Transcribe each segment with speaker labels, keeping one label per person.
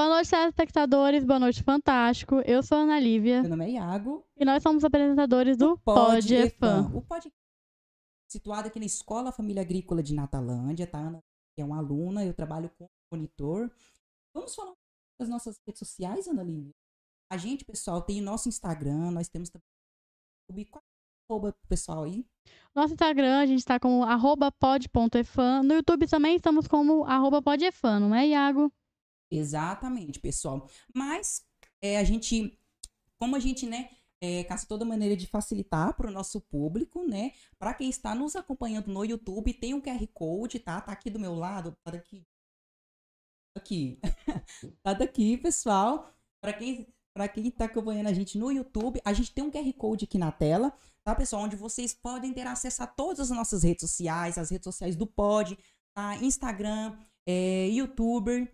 Speaker 1: Boa noite, telespectadores. Boa noite, fantástico. Eu sou a Ana Lívia.
Speaker 2: Meu nome é Iago.
Speaker 1: E nós somos apresentadores do Pod Efan.
Speaker 2: O Pod situado aqui na Escola Família Agrícola de Natalândia, tá? Ana é uma aluna, eu trabalho como monitor. Vamos falar das nossas redes sociais, Ana Lívia? A gente, pessoal, tem o nosso Instagram, nós temos também qual é arroba pessoal aí?
Speaker 1: Nosso Instagram, a gente está como arroba pod.efan. No YouTube também estamos como arroba podefan, não é, Iago?
Speaker 2: Exatamente, pessoal. Mas é, a gente, como a gente, né, é, caça toda maneira de facilitar para o nosso público, né? Para quem está nos acompanhando no YouTube, tem um QR Code, tá? Tá aqui do meu lado, tá daqui. Aqui. tá daqui, pessoal. Para quem para quem está acompanhando a gente no YouTube, a gente tem um QR Code aqui na tela, tá, pessoal? Onde vocês podem ter acesso a todas as nossas redes sociais, as redes sociais do Pod, tá? Instagram, é, YouTuber,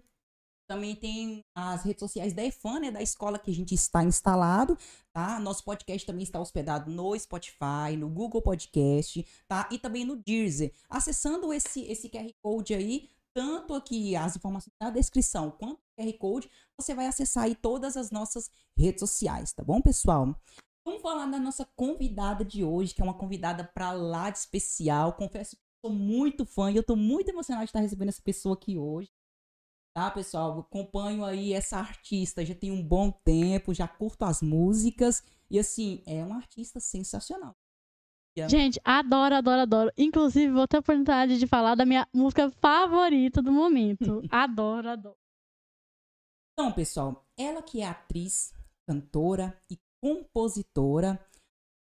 Speaker 2: também tem as redes sociais da EFAN, né, da escola que a gente está instalado, tá? Nosso podcast também está hospedado no Spotify, no Google Podcast, tá? E também no Deezer. Acessando esse, esse QR Code aí, tanto aqui as informações na descrição quanto o QR Code, você vai acessar aí todas as nossas redes sociais, tá bom, pessoal? Vamos falar da nossa convidada de hoje, que é uma convidada para lá de especial. Confesso que sou muito fã e eu estou muito emocionada de estar recebendo essa pessoa aqui hoje tá, pessoal? acompanho aí essa artista já tem um bom tempo, já curto as músicas e assim, é uma artista sensacional.
Speaker 1: Gente, adoro, adoro, adoro. Inclusive, vou ter a oportunidade de falar da minha música favorita do momento. adoro, adoro.
Speaker 2: Então, pessoal, ela que é atriz, cantora e compositora.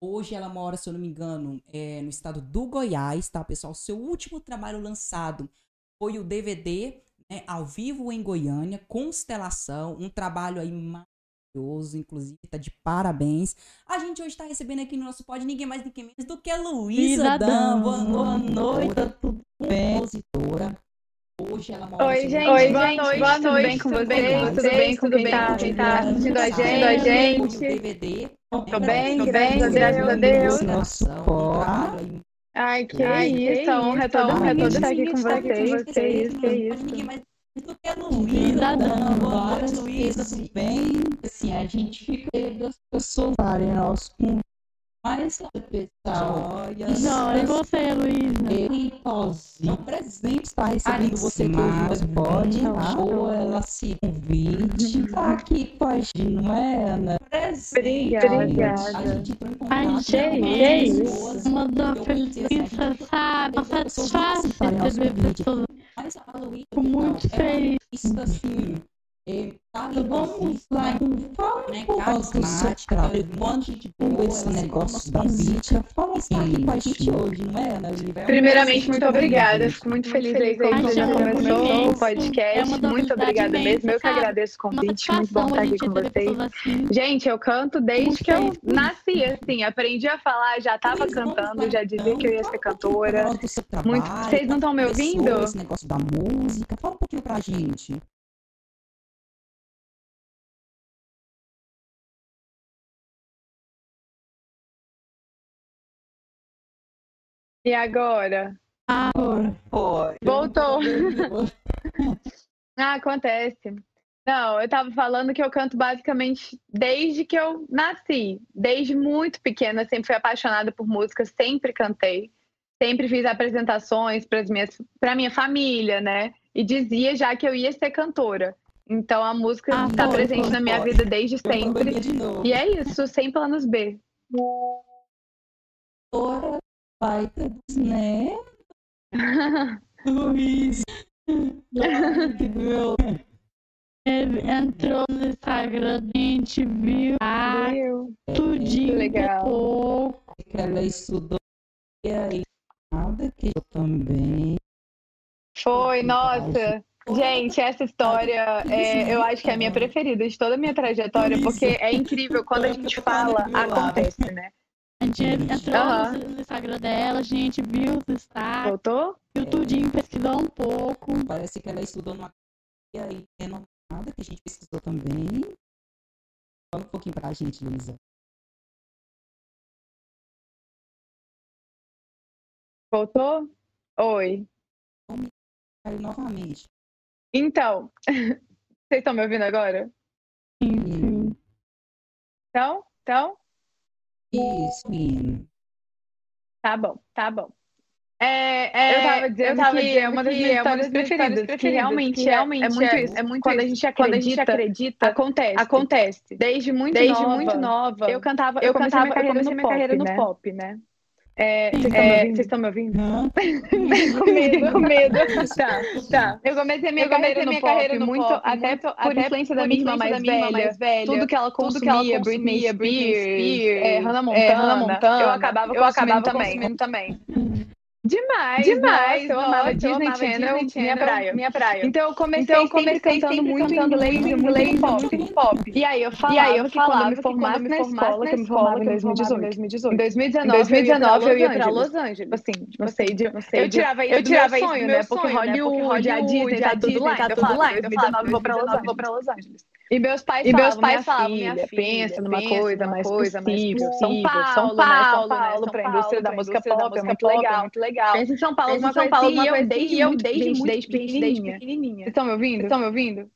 Speaker 2: Hoje ela mora, se eu não me engano, é, no estado do Goiás, tá, pessoal? Seu último trabalho lançado foi o DVD né, ao vivo em Goiânia, Constelação, um trabalho aí maravilhoso, inclusive, tá de parabéns. A gente hoje está recebendo aqui no nosso pod ninguém mais, ninguém menos do que a Luísa Dan. Boa, boa noite, tudo bem? Compositora.
Speaker 3: Hoje ela mora Oi, gente, Oi, boa noite, boa noite, tudo bem com vocês? Tudo bem com quem tá, quem tá assistindo a gente? A gente. DVD. Tô bem, bem, graças a Deus. Nosso Ai, que Ai, isso, a honra é toda minha de estar aqui com vocês. Que isso, que isso.
Speaker 2: Do que a Luísa, não, bora, Luísa, tudo bem? Assim, a gente fica das pessoas darem nosso mais pessoal.
Speaker 1: Não, e você, Luísa?
Speaker 2: Eu, um presente está recebendo você que hoje pode, tá? ou ela se convite, tá aqui com a gente, não é, Ana?
Speaker 3: Presente. Obrigada. A gente entrou em contato.
Speaker 1: Isso. Mandou feliz, sabe? Satisfação receber pessoas. Muito feliz.
Speaker 2: Isso assim Tá vamos lá, fala né, um pouco do seu trabalho, quanto de boa esse negócio da mídia, fala assim aqui com a gente hoje, não é, Ana
Speaker 3: Primeiramente, muito obrigada, fico muito feliz aí que já começou o podcast, é muito obrigada mesmo, eu que agradeço o convite, muito bom estar aqui com vocês. Assim. Gente, eu canto desde que eu nasci, assim, aprendi a falar, já estava cantando, já dizia que eu ia ser cantora. Muito... Vocês não estão me ouvindo?
Speaker 2: Esse negócio da música, fala um pouquinho pra gente.
Speaker 3: E agora?
Speaker 1: Ah,
Speaker 3: foi. Voltou. ah, acontece. Não, eu tava falando que eu canto basicamente desde que eu nasci. Desde muito pequena, sempre fui apaixonada por música, sempre cantei. Sempre fiz apresentações para minhas para minha família, né? E dizia já que eu ia ser cantora. Então a música está ah, presente foi, na minha foi. vida desde sempre. De e é isso, sem planos B.
Speaker 2: pai dos né? Luiz.
Speaker 1: entrou no Instagram, a gente viu ah, tudinho
Speaker 3: legal.
Speaker 2: pouco. Que ela estudou e aí nada que eu também.
Speaker 3: Foi, nossa. Gente, essa história é, eu acho que é a minha preferida de toda a minha trajetória, porque é incrível quando a gente fala, acontece, né?
Speaker 1: A gente entrou uhum. no Instagram dela, a gente viu os destaques.
Speaker 3: Voltou?
Speaker 1: Viu tudinho, pesquisou um pouco.
Speaker 2: Parece que ela estudou numa e aí é nada que a gente pesquisou também. Fala um pouquinho pra gente, Luísa.
Speaker 3: Voltou? Oi.
Speaker 2: Caiu novamente.
Speaker 3: Então, Vocês estão me ouvindo agora?
Speaker 1: Sim.
Speaker 3: Então, então,
Speaker 4: Isso, menino.
Speaker 3: tá bom, tá bom. É, é,
Speaker 5: eu tava dizendo
Speaker 3: eu tava
Speaker 5: que
Speaker 3: dizendo
Speaker 5: é uma das
Speaker 3: que
Speaker 5: minhas
Speaker 3: é das
Speaker 5: histórias
Speaker 3: minhas
Speaker 5: preferidas, que realmente
Speaker 3: que
Speaker 5: é-
Speaker 3: realmente
Speaker 5: é muito
Speaker 3: é,
Speaker 5: isso.
Speaker 3: é muito
Speaker 5: Quando a gente
Speaker 3: Quando a gente
Speaker 5: acredita, acontece.
Speaker 3: acontece. Desde muito
Speaker 5: Desde
Speaker 3: nova,
Speaker 5: muito nova,
Speaker 3: eu cantava,
Speaker 5: eu
Speaker 3: eu comecei
Speaker 5: cantava,
Speaker 3: minha
Speaker 5: eu
Speaker 3: carreira
Speaker 5: comecei
Speaker 3: no
Speaker 5: minha
Speaker 3: pop,
Speaker 5: carreira no
Speaker 3: né?
Speaker 5: pop, né?
Speaker 3: É, vocês estão me
Speaker 5: É, estão me ouvindo?
Speaker 4: Não.
Speaker 5: com medo, com medo.
Speaker 3: Tá, tá. Eu comecei minha
Speaker 5: Eu comecei
Speaker 3: carreira
Speaker 5: minha
Speaker 3: pop,
Speaker 5: carreira no
Speaker 3: muito,
Speaker 5: pop,
Speaker 3: até
Speaker 5: muito,
Speaker 3: por
Speaker 5: até
Speaker 3: influência da
Speaker 5: por
Speaker 3: minha irmã
Speaker 5: influência
Speaker 3: mais
Speaker 5: da minha irmã
Speaker 3: velha,
Speaker 5: mais velha,
Speaker 3: tudo que ela
Speaker 5: tudo que ela
Speaker 3: consumia, Britney
Speaker 5: consumia, Britney
Speaker 3: Spears,
Speaker 5: Spears,
Speaker 3: é, Hannah Montana,
Speaker 5: é, Hannah Montana,
Speaker 3: eu acabava
Speaker 5: eu acabava
Speaker 3: consumindo também.
Speaker 5: também.
Speaker 3: Demais,
Speaker 5: Demais,
Speaker 3: nossa, eu amava
Speaker 5: nossa, eu
Speaker 3: Disney
Speaker 5: amava
Speaker 3: Channel,
Speaker 5: Disney
Speaker 3: minha
Speaker 5: Channel,
Speaker 3: praia.
Speaker 5: minha praia.
Speaker 3: Então eu comecei,
Speaker 5: Então eu
Speaker 3: sempre
Speaker 5: comecei
Speaker 3: cantando
Speaker 5: sempre
Speaker 3: muito
Speaker 5: cantando
Speaker 3: inglês,
Speaker 5: muito inglês,
Speaker 3: pop.
Speaker 5: muito pop.
Speaker 3: E aí eu falava,
Speaker 5: E aí eu falava que quando eu me formasse na escola, que
Speaker 3: em
Speaker 5: eu me formava em
Speaker 3: 2018. Em
Speaker 5: 2018.
Speaker 3: 2019 eu ia pra
Speaker 5: Los
Speaker 3: Los Angeles.
Speaker 5: Assim,
Speaker 3: Não sei de, não sei
Speaker 5: eu tirava isso
Speaker 3: eu tirava isso
Speaker 5: sonho, né?
Speaker 3: meu
Speaker 5: Porque
Speaker 3: né?
Speaker 5: Hollywood, a Disney, tá tudo lá,
Speaker 3: tá tudo lá. Los
Speaker 5: 2019
Speaker 3: Angeles.
Speaker 5: vou pra Los Angeles.
Speaker 3: E meus pais
Speaker 5: E meus pais
Speaker 3: minha
Speaker 5: falavam, minha filha,
Speaker 3: pensa numa coisa mais
Speaker 5: coisa
Speaker 3: possível. São. Paulo,
Speaker 5: São
Speaker 3: né?
Speaker 5: Paulo,
Speaker 3: São
Speaker 5: Paulo, pra
Speaker 3: pra
Speaker 5: indústria da música pop, é muito legal, muito legal.
Speaker 3: Pensa em São Paulo,
Speaker 5: Pensa em
Speaker 3: alguma
Speaker 5: São Paulo,
Speaker 3: assim, e eu
Speaker 5: coisa
Speaker 3: desde
Speaker 5: assim, e eu
Speaker 3: muito-
Speaker 5: desde
Speaker 3: desde
Speaker 5: muito
Speaker 3: desde
Speaker 5: pequenininha.
Speaker 3: pequenininha. Vocês estão me ouvindo?
Speaker 5: Vocês estão me ouvindo?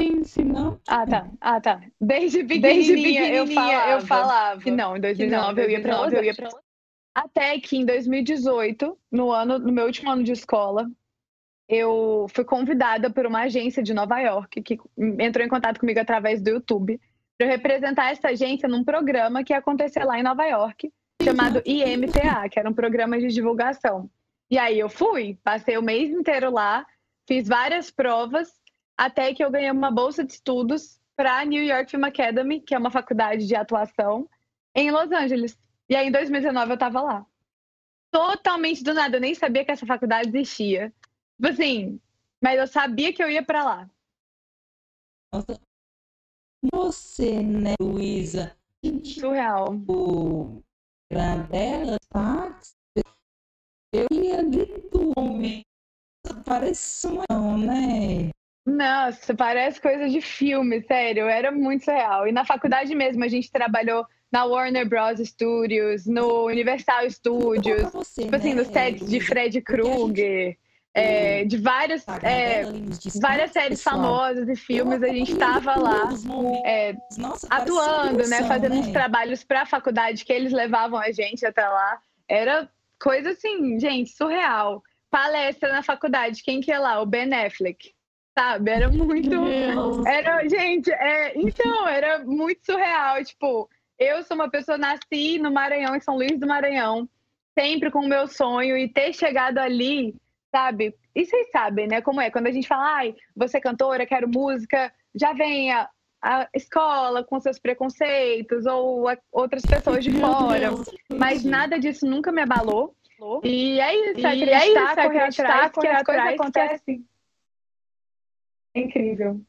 Speaker 1: Sim, sim.
Speaker 4: Não.
Speaker 5: Ah, tá. Ah, tá.
Speaker 3: Desde
Speaker 5: Desde
Speaker 3: pequenininha,
Speaker 5: pequenininha
Speaker 3: eu falava,
Speaker 5: eu falava
Speaker 3: que não, em
Speaker 5: que não,
Speaker 3: 2019 eu ia pra Los
Speaker 5: 2019 eu ia
Speaker 3: Até que em 2018, no ano, no meu último ano de escola, eu fui convidada por uma agência de Nova York que entrou em contato comigo através do YouTube para eu representar essa agência num programa que ia acontecer lá em Nova York, chamado IMTA, que era um programa de divulgação. E aí eu fui, passei o mês inteiro lá, fiz várias provas, até que eu ganhei uma bolsa de estudos para a New York Film Academy, que é uma faculdade de atuação, em Los Angeles. E aí, em 2019, eu tava lá. Totalmente do nada. Eu nem sabia que essa faculdade existia. Tipo assim, mas eu sabia que eu ia pra lá.
Speaker 4: Nossa. Você, né, Luísa?
Speaker 3: Surreal.
Speaker 4: o Grandela, táxi. Eu ia literalmente. Parece não, né?
Speaker 3: Nossa, parece coisa de filme, sério. Era muito surreal. E na faculdade mesmo, a gente trabalhou na Warner Bros. Studios, no Universal Studios,
Speaker 4: você,
Speaker 3: tipo assim,
Speaker 4: né,
Speaker 3: nos sets de? Fred Krueger, é, de várias, é, várias séries
Speaker 4: pessoal.
Speaker 3: famosas e filmes, a gente
Speaker 4: Eu
Speaker 3: tava lá. é,
Speaker 4: Nossa, parece
Speaker 3: atuando, né? Fazendo uns
Speaker 4: né?
Speaker 3: trabalhos para a faculdade que eles levavam a gente até lá. Era coisa assim, gente, surreal. Palestra na faculdade, quem que é lá? O Ben Affleck. Sabe? Era muito. Era, gente, é, então, era muito surreal. Tipo, eu sou uma pessoa, nasci no Maranhão, em São Luís do Maranhão, sempre com o meu sonho, e ter chegado ali, sabe? E vocês sabem, né? Como é? Quando a gente fala, ai, você é cantora, quero música, já vem a, a escola com seus preconceitos, ou a- outras pessoas de fora.
Speaker 1: Deus.
Speaker 3: Mas nada disso nunca me abalou. E é isso,
Speaker 5: E é
Speaker 3: acreditar,
Speaker 5: isso,
Speaker 3: correr
Speaker 5: acreditar,
Speaker 3: atrás, que
Speaker 5: correr
Speaker 3: as coisas
Speaker 5: atrás, que
Speaker 3: acontecem. É incrível.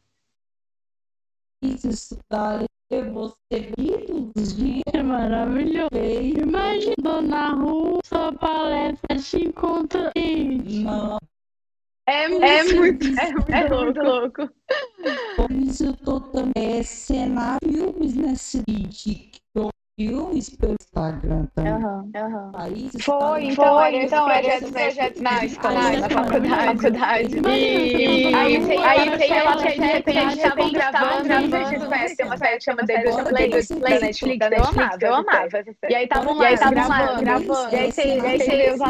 Speaker 4: Isso, estudar, você vídeos de
Speaker 1: É maravilhoso. Imagina na rua, sua palestra te encontra.
Speaker 4: Não,
Speaker 3: É, é muito,
Speaker 4: que
Speaker 3: é,
Speaker 4: isso
Speaker 3: é muito louco.
Speaker 4: por isso eu tô também é cenário filmes nesse vídeo. Filmes pelo Instagram também.
Speaker 3: Aham, aham.
Speaker 4: Países
Speaker 3: Foi, então,
Speaker 5: Foi,
Speaker 3: era esse
Speaker 5: então, era
Speaker 3: projeto,
Speaker 5: esse
Speaker 3: projeto na
Speaker 5: na
Speaker 3: na faculdade. E aí, aí lá
Speaker 1: na
Speaker 3: que de repente
Speaker 1: série,
Speaker 3: estavam
Speaker 1: de
Speaker 3: gravando, gravando, vocês
Speaker 1: gravando.
Speaker 3: conhecem uma série que chama The Good Place, da
Speaker 4: tem
Speaker 3: Netflix, eu amava. E aí estavam lá,
Speaker 4: aí
Speaker 3: gravando. E aí você, e aí vê os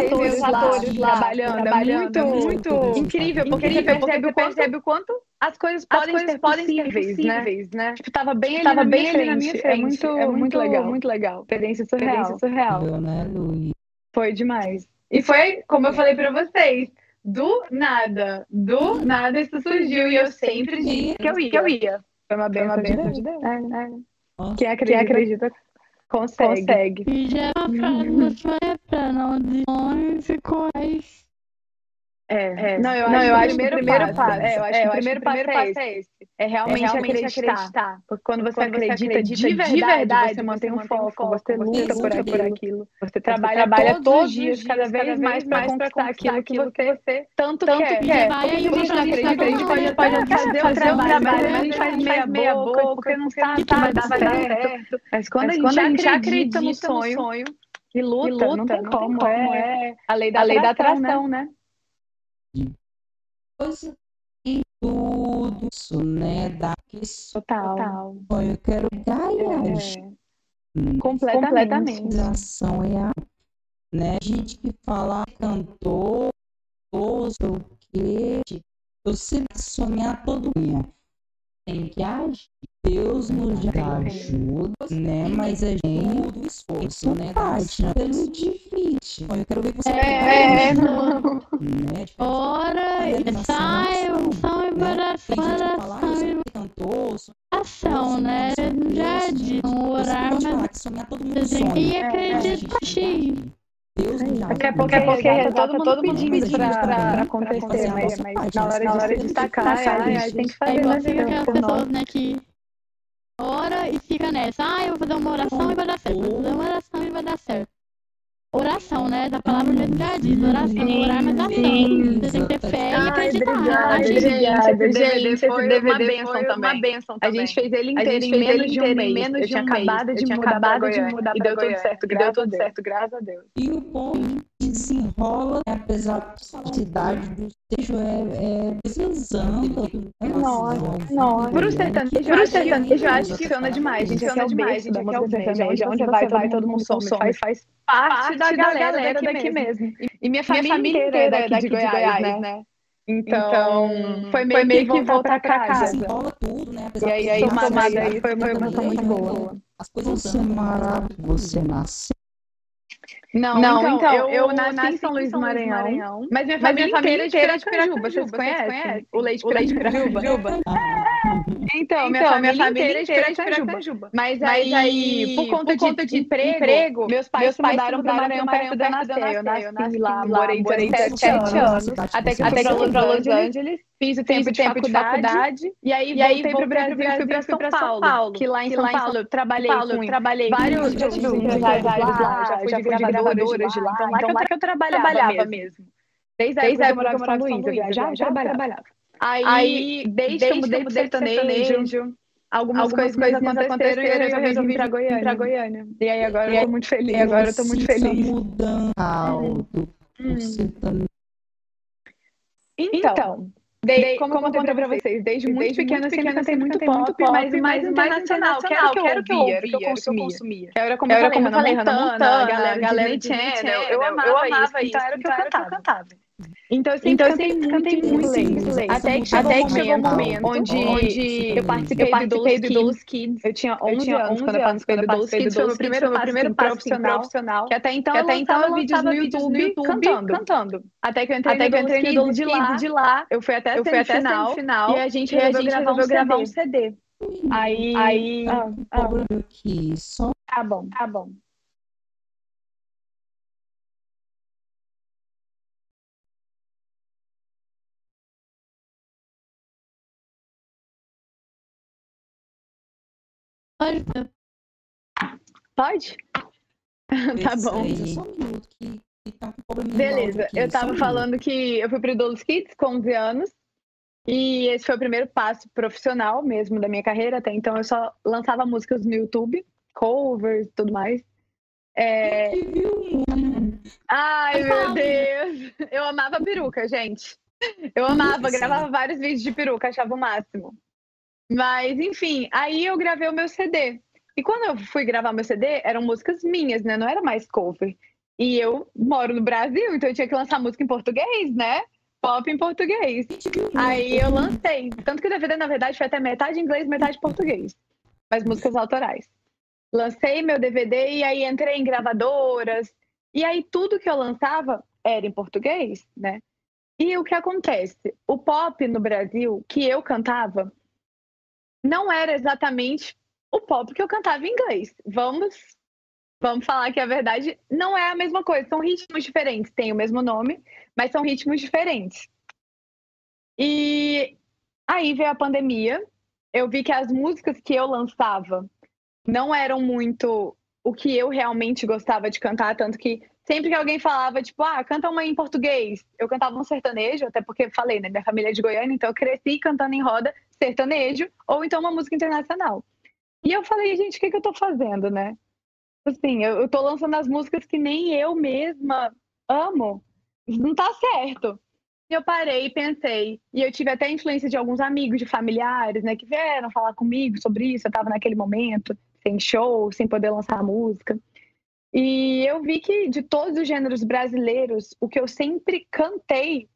Speaker 3: atores, lá, trabalhando, é
Speaker 4: é
Speaker 3: muito,
Speaker 4: muito
Speaker 3: incrível, porque você percebe o quanto as coisas
Speaker 5: As
Speaker 3: podem
Speaker 5: coisas
Speaker 3: ser
Speaker 5: podem ser
Speaker 3: possíveis, né?
Speaker 5: possíveis, né?
Speaker 3: Tipo, tava bem ali
Speaker 5: Tava
Speaker 3: na
Speaker 5: bem
Speaker 3: minha
Speaker 5: ali na minha
Speaker 3: frente.
Speaker 5: frente.
Speaker 3: É muito,
Speaker 5: é muito
Speaker 3: legal.
Speaker 5: muito legal.
Speaker 3: Experiência surreal.
Speaker 5: Experiência surreal.
Speaker 4: Né?
Speaker 3: Foi demais. E foi, como eu falei pra vocês, do nada, do nada isso surgiu e eu sempre disse que eu ia.
Speaker 5: Que eu ia.
Speaker 3: Foi uma
Speaker 5: Foi uma
Speaker 3: benção de
Speaker 5: de
Speaker 3: Deus.
Speaker 5: Deus.
Speaker 3: É, é. Quem acredita,
Speaker 5: acredita,
Speaker 3: consegue.
Speaker 5: consegue.
Speaker 1: E já é sua época, não de sonhos e corais.
Speaker 3: É.
Speaker 5: É.
Speaker 3: Não, eu
Speaker 5: Não,
Speaker 3: acho,
Speaker 5: eu
Speaker 3: que
Speaker 5: acho
Speaker 3: o
Speaker 5: que o
Speaker 3: primeiro passo.
Speaker 5: passo-
Speaker 3: É, eu acho
Speaker 5: é,
Speaker 3: que o primeiro passo
Speaker 5: primeiro
Speaker 3: é
Speaker 5: passo
Speaker 3: esse. É realmente,
Speaker 5: É realmente
Speaker 3: acreditar.
Speaker 5: acreditar.
Speaker 3: Porque quando você,
Speaker 5: Quando
Speaker 3: acredita,
Speaker 5: acredita
Speaker 3: de
Speaker 5: de
Speaker 3: verdade,
Speaker 5: verdade,
Speaker 3: você mantém um foco,
Speaker 5: foco,
Speaker 3: você luta por aquilo.
Speaker 5: aquilo.
Speaker 3: Você
Speaker 5: trabalha
Speaker 3: trabalha,
Speaker 5: todos
Speaker 3: todos
Speaker 5: os dias,
Speaker 3: dias, cada vez mais para conquistar aquilo que você tanto,
Speaker 5: tanto
Speaker 3: quer.
Speaker 5: quer.
Speaker 1: Vai
Speaker 3: Porque a gente não acredita, a gente pode, fazer o trabalho, mas a gente faz meia
Speaker 5: meia
Speaker 3: boca, porque não sabe que vai dar certo. Mas quando a gente acredita no sonho, e luta, não tem como. É a lei da atração, né?
Speaker 4: Coisa em tudo isso, né? Da questão.
Speaker 5: Total.
Speaker 4: Eu quero gaias.
Speaker 5: É, completamente.
Speaker 4: Civilização é a, né? Gente que fala "Ah, cantor, ou sei o quê. Eu sempre sonhar todo dia. Tem que agir. Deus nos ajuda, né? Mas a gente tudo esforço, né? Página pelo difícil. Eu quero ver você
Speaker 5: É,
Speaker 4: né? Tipo,
Speaker 1: Ora, sai, oração e oração, oração e
Speaker 4: cantor,
Speaker 1: oração, né? Já diz, não orar, mas você tem que acreditar.
Speaker 4: Deus nos
Speaker 5: Daqui a pouco, é porque
Speaker 3: Exato,
Speaker 5: todo mundo
Speaker 3: todo mundo
Speaker 5: pedindo pra acontecer,
Speaker 4: a
Speaker 5: mas,
Speaker 4: parte,
Speaker 5: na
Speaker 4: né?
Speaker 5: hora de, de
Speaker 4: de
Speaker 5: destacar, a
Speaker 4: gente,
Speaker 5: tem que
Speaker 1: É
Speaker 5: fazer
Speaker 1: igual
Speaker 5: né, por nós.
Speaker 1: Ora e fica nessa. Ah, eu vou fazer uma oração e vai dar certo. Vou fazer uma oração e vai dar certo. Oração, né? Da palavra mesmo já diz. Oração, orar, mas ação.
Speaker 4: Sim,
Speaker 1: Você tem que ter fé e
Speaker 3: Ai,
Speaker 1: acreditar.
Speaker 3: obrigada,
Speaker 1: Gente,
Speaker 3: gente.
Speaker 5: obrigada,
Speaker 3: Esse DVD
Speaker 5: gente.
Speaker 3: foi
Speaker 5: Esse
Speaker 3: uma
Speaker 5: DVD
Speaker 3: bênção
Speaker 5: foi
Speaker 3: também.
Speaker 5: uma bênção
Speaker 3: A
Speaker 5: também.
Speaker 3: gente fez ele
Speaker 5: A
Speaker 3: inteiro
Speaker 5: gente
Speaker 3: em
Speaker 5: fez
Speaker 3: menos
Speaker 5: ele
Speaker 3: de um
Speaker 5: inteiro
Speaker 3: mês.
Speaker 5: menos
Speaker 3: Eu
Speaker 5: de um mês. Eu
Speaker 3: de
Speaker 5: tinha acabado de mudar
Speaker 3: E tudo
Speaker 5: Goiânia.
Speaker 3: certo,
Speaker 5: E deu
Speaker 3: graças a
Speaker 5: tudo
Speaker 3: Deus.
Speaker 5: certo, graças a Deus.
Speaker 4: E o povo desenrola, né, apesar da cidade do sejo é, é deslizando.
Speaker 5: Nossa, nossa.
Speaker 3: Pro sertanejo,
Speaker 5: Pro sertanejo, eu acho que
Speaker 3: funciona
Speaker 5: demais, gente. É
Speaker 3: Funciona
Speaker 5: o
Speaker 3: demais, gente. Aqui é o
Speaker 5: música
Speaker 3: berço.
Speaker 5: sertaneja.
Speaker 3: Onde vai,
Speaker 5: vai, todo mundo
Speaker 3: consome. Faz,
Speaker 5: Faz
Speaker 3: parte da galera
Speaker 5: daqui,
Speaker 3: daqui
Speaker 5: mesmo.
Speaker 3: E minha
Speaker 5: Minha
Speaker 3: família, inteira é daqui de Goiás, né?
Speaker 5: Então,
Speaker 3: foi meio,
Speaker 5: meio
Speaker 3: que
Speaker 5: que
Speaker 3: voltar pra casa.
Speaker 4: Desenrola tudo, né? Apesar
Speaker 3: E aí, aí
Speaker 4: uma
Speaker 3: aí, foi uma emoção muito
Speaker 4: também,
Speaker 3: boa.
Speaker 4: né, As coisas você maravilhoso, você nasceu.
Speaker 3: Não,
Speaker 5: Não,
Speaker 3: então,
Speaker 5: então,
Speaker 3: eu,
Speaker 5: eu
Speaker 3: nasci
Speaker 5: nasci
Speaker 3: em São Luís do Maranhão,
Speaker 5: Maranhão,
Speaker 3: mas minha
Speaker 5: mas
Speaker 3: família,
Speaker 5: minha família
Speaker 3: inteira é de
Speaker 5: inteira é de
Speaker 3: Pirajuba. Vocês conhecem?
Speaker 5: conhecem?
Speaker 3: O leite de Pirajuba?
Speaker 5: Pirajuba?
Speaker 3: Então, minha
Speaker 5: Então,
Speaker 3: família,
Speaker 5: minha família
Speaker 3: inteira é
Speaker 5: inteira
Speaker 3: de
Speaker 5: é de.
Speaker 3: Pirajuba. Mas, aí,
Speaker 5: aí,
Speaker 3: por conta,
Speaker 5: por conta
Speaker 3: de,
Speaker 5: de
Speaker 3: emprego,
Speaker 5: emprego,
Speaker 3: meus pais,
Speaker 5: meus pais
Speaker 3: mudaram para o Maranhão perto
Speaker 5: da.
Speaker 3: Eu nasci,
Speaker 5: Eu nasci
Speaker 3: lá, morei
Speaker 5: morei
Speaker 3: 17
Speaker 5: 17
Speaker 3: anos,
Speaker 4: anos,
Speaker 3: até que eu
Speaker 5: até
Speaker 3: fui para Los Angeles, fiz o tempo,
Speaker 5: Fiz
Speaker 3: de,
Speaker 5: tempo de
Speaker 3: faculdade,
Speaker 5: faculdade.
Speaker 3: e aí
Speaker 5: E aí
Speaker 3: voltei para o Brasil e fui para
Speaker 5: Brasil, fui
Speaker 3: São,
Speaker 5: pra
Speaker 3: Paulo, que lá em São
Speaker 5: lá em
Speaker 3: Paulo eu trabalhei
Speaker 5: Paulo, eu trabalhei
Speaker 3: vários, já tive empresários lá, já fui
Speaker 5: já
Speaker 3: de gravadoras de lá,
Speaker 5: lá,
Speaker 3: então lá que eu trabalhava mesmo. Desde a
Speaker 5: Desde
Speaker 3: época
Speaker 5: a
Speaker 3: que eu morava em São Luís,
Speaker 5: São
Speaker 3: eu viajava trabalhava. Aí,
Speaker 5: Aí,
Speaker 3: desde,
Speaker 5: desde que eu mudei pro
Speaker 3: sertanejo,
Speaker 5: sertanejo,
Speaker 3: algumas,
Speaker 5: algumas
Speaker 3: coisas,
Speaker 5: coisas
Speaker 3: aconteceram, e eu resolvi vir pra Goiânia.
Speaker 5: pra Goiânia.
Speaker 3: E aí agora
Speaker 5: E
Speaker 3: eu tô muito feliz.
Speaker 5: e agora eu tô muito feliz.
Speaker 4: mudança do
Speaker 3: Hum.
Speaker 4: também
Speaker 3: Então, dei, como, eu contei pra vocês, desde muito
Speaker 5: desde
Speaker 3: pequena eu
Speaker 5: muito
Speaker 3: sempre
Speaker 5: pequena,
Speaker 3: cantei
Speaker 5: sempre
Speaker 3: muito
Speaker 5: cantei muito pop,
Speaker 3: mas mais internacional, que era o que eu
Speaker 5: era o que eu
Speaker 3: ouvia, que eu consumia. Que era como eu falei,
Speaker 5: como
Speaker 3: Hannah Montana,
Speaker 5: Montana,
Speaker 3: galera,
Speaker 5: galera
Speaker 3: Disney Channel,
Speaker 5: Channel,
Speaker 3: eu amava isso,
Speaker 5: então era o que eu cantava.
Speaker 3: Então eu sempre
Speaker 5: Então eu
Speaker 3: cantei
Speaker 5: sempre
Speaker 3: muito
Speaker 5: cantei muito
Speaker 3: inglês.
Speaker 5: inglês.
Speaker 3: Até que chegou
Speaker 5: Até
Speaker 3: um
Speaker 5: que
Speaker 3: momento
Speaker 5: momento
Speaker 3: onde,
Speaker 5: onde
Speaker 3: eu participei,
Speaker 5: eu participei
Speaker 3: do
Speaker 5: do
Speaker 3: Idolus
Speaker 5: Kids.
Speaker 3: Eu tinha
Speaker 5: Eu
Speaker 3: 11
Speaker 5: tinha
Speaker 3: anos
Speaker 5: 11
Speaker 3: quando eu participei do Idolus Kids, foi o meu primeiro passo
Speaker 5: primeiro
Speaker 3: profissional.
Speaker 5: profissional.
Speaker 3: Que até então
Speaker 5: Que
Speaker 3: eu
Speaker 5: até então
Speaker 3: lançava
Speaker 5: eu
Speaker 3: vídeos no
Speaker 5: lançava
Speaker 3: YouTube,
Speaker 5: no YouTube
Speaker 3: cantando.
Speaker 5: cantando.
Speaker 3: Até que eu entrei
Speaker 5: Até
Speaker 3: no
Speaker 5: eu
Speaker 3: Idolus Kids de
Speaker 5: de
Speaker 3: lá.
Speaker 5: lá.
Speaker 3: Eu fui até
Speaker 5: Eu fui até
Speaker 3: semifinal. E a gente resolveu gravar um CD. Aí,
Speaker 5: Aí,
Speaker 3: ah, ah,
Speaker 4: aqui, só
Speaker 5: tá bom, tá bom.
Speaker 1: Pode
Speaker 3: pode? tá bom.
Speaker 4: Aí, Só um minuto que, que tá com problema
Speaker 3: Beleza,
Speaker 4: aqui,
Speaker 3: eu
Speaker 4: um
Speaker 3: tava
Speaker 4: minuto.
Speaker 3: falando que eu fui pro Idolus Kids com 11 anos. E esse foi o primeiro passo profissional mesmo da minha carreira. Até então eu só lançava músicas no YouTube, covers e tudo mais. É... Ai, meu. Deus! Eu amava peruca, gente. Eu amava, gravava vários vídeos de peruca, achava o máximo. Mas, enfim, aí eu gravei o meu CD. E quando eu fui gravar meu CD, eram músicas minhas, né? Não era mais cover. E eu moro no Brasil, então eu tinha que lançar música em português, né? Pop em português. Aí eu lancei. Tanto que o DVD, na verdade, foi até metade inglês, metade português. Mas músicas autorais. Lancei meu DVD e aí entrei em gravadoras. E aí tudo que eu lançava era em português, né? E o que acontece? O pop no Brasil, que eu cantava, não era exatamente o pop que eu cantava em inglês. Vamos, vamos falar que a verdade não é a mesma coisa. São ritmos diferentes, tem o mesmo nome, mas são ritmos diferentes. E aí veio a pandemia. Eu vi que as músicas que eu lançava não eram muito o que eu realmente gostava de cantar, tanto que sempre que alguém falava, tipo, ah, canta uma em português, eu cantava um sertanejo, até porque falei, né, minha família é de Goiânia, então eu cresci cantando em roda sertanejo, ou então uma música internacional. E eu falei, gente, o que, que eu tô fazendo, né? Assim, eu, eu tô lançando as músicas que nem eu mesma amo. Não tá certo. E eu parei e pensei. E eu tive até influência de alguns amigos, de familiares, né, que vieram falar comigo sobre isso. Eu estava naquele momento, sem show, sem poder lançar música. E eu vi que de todos os gêneros brasileiros, o que eu sempre cantei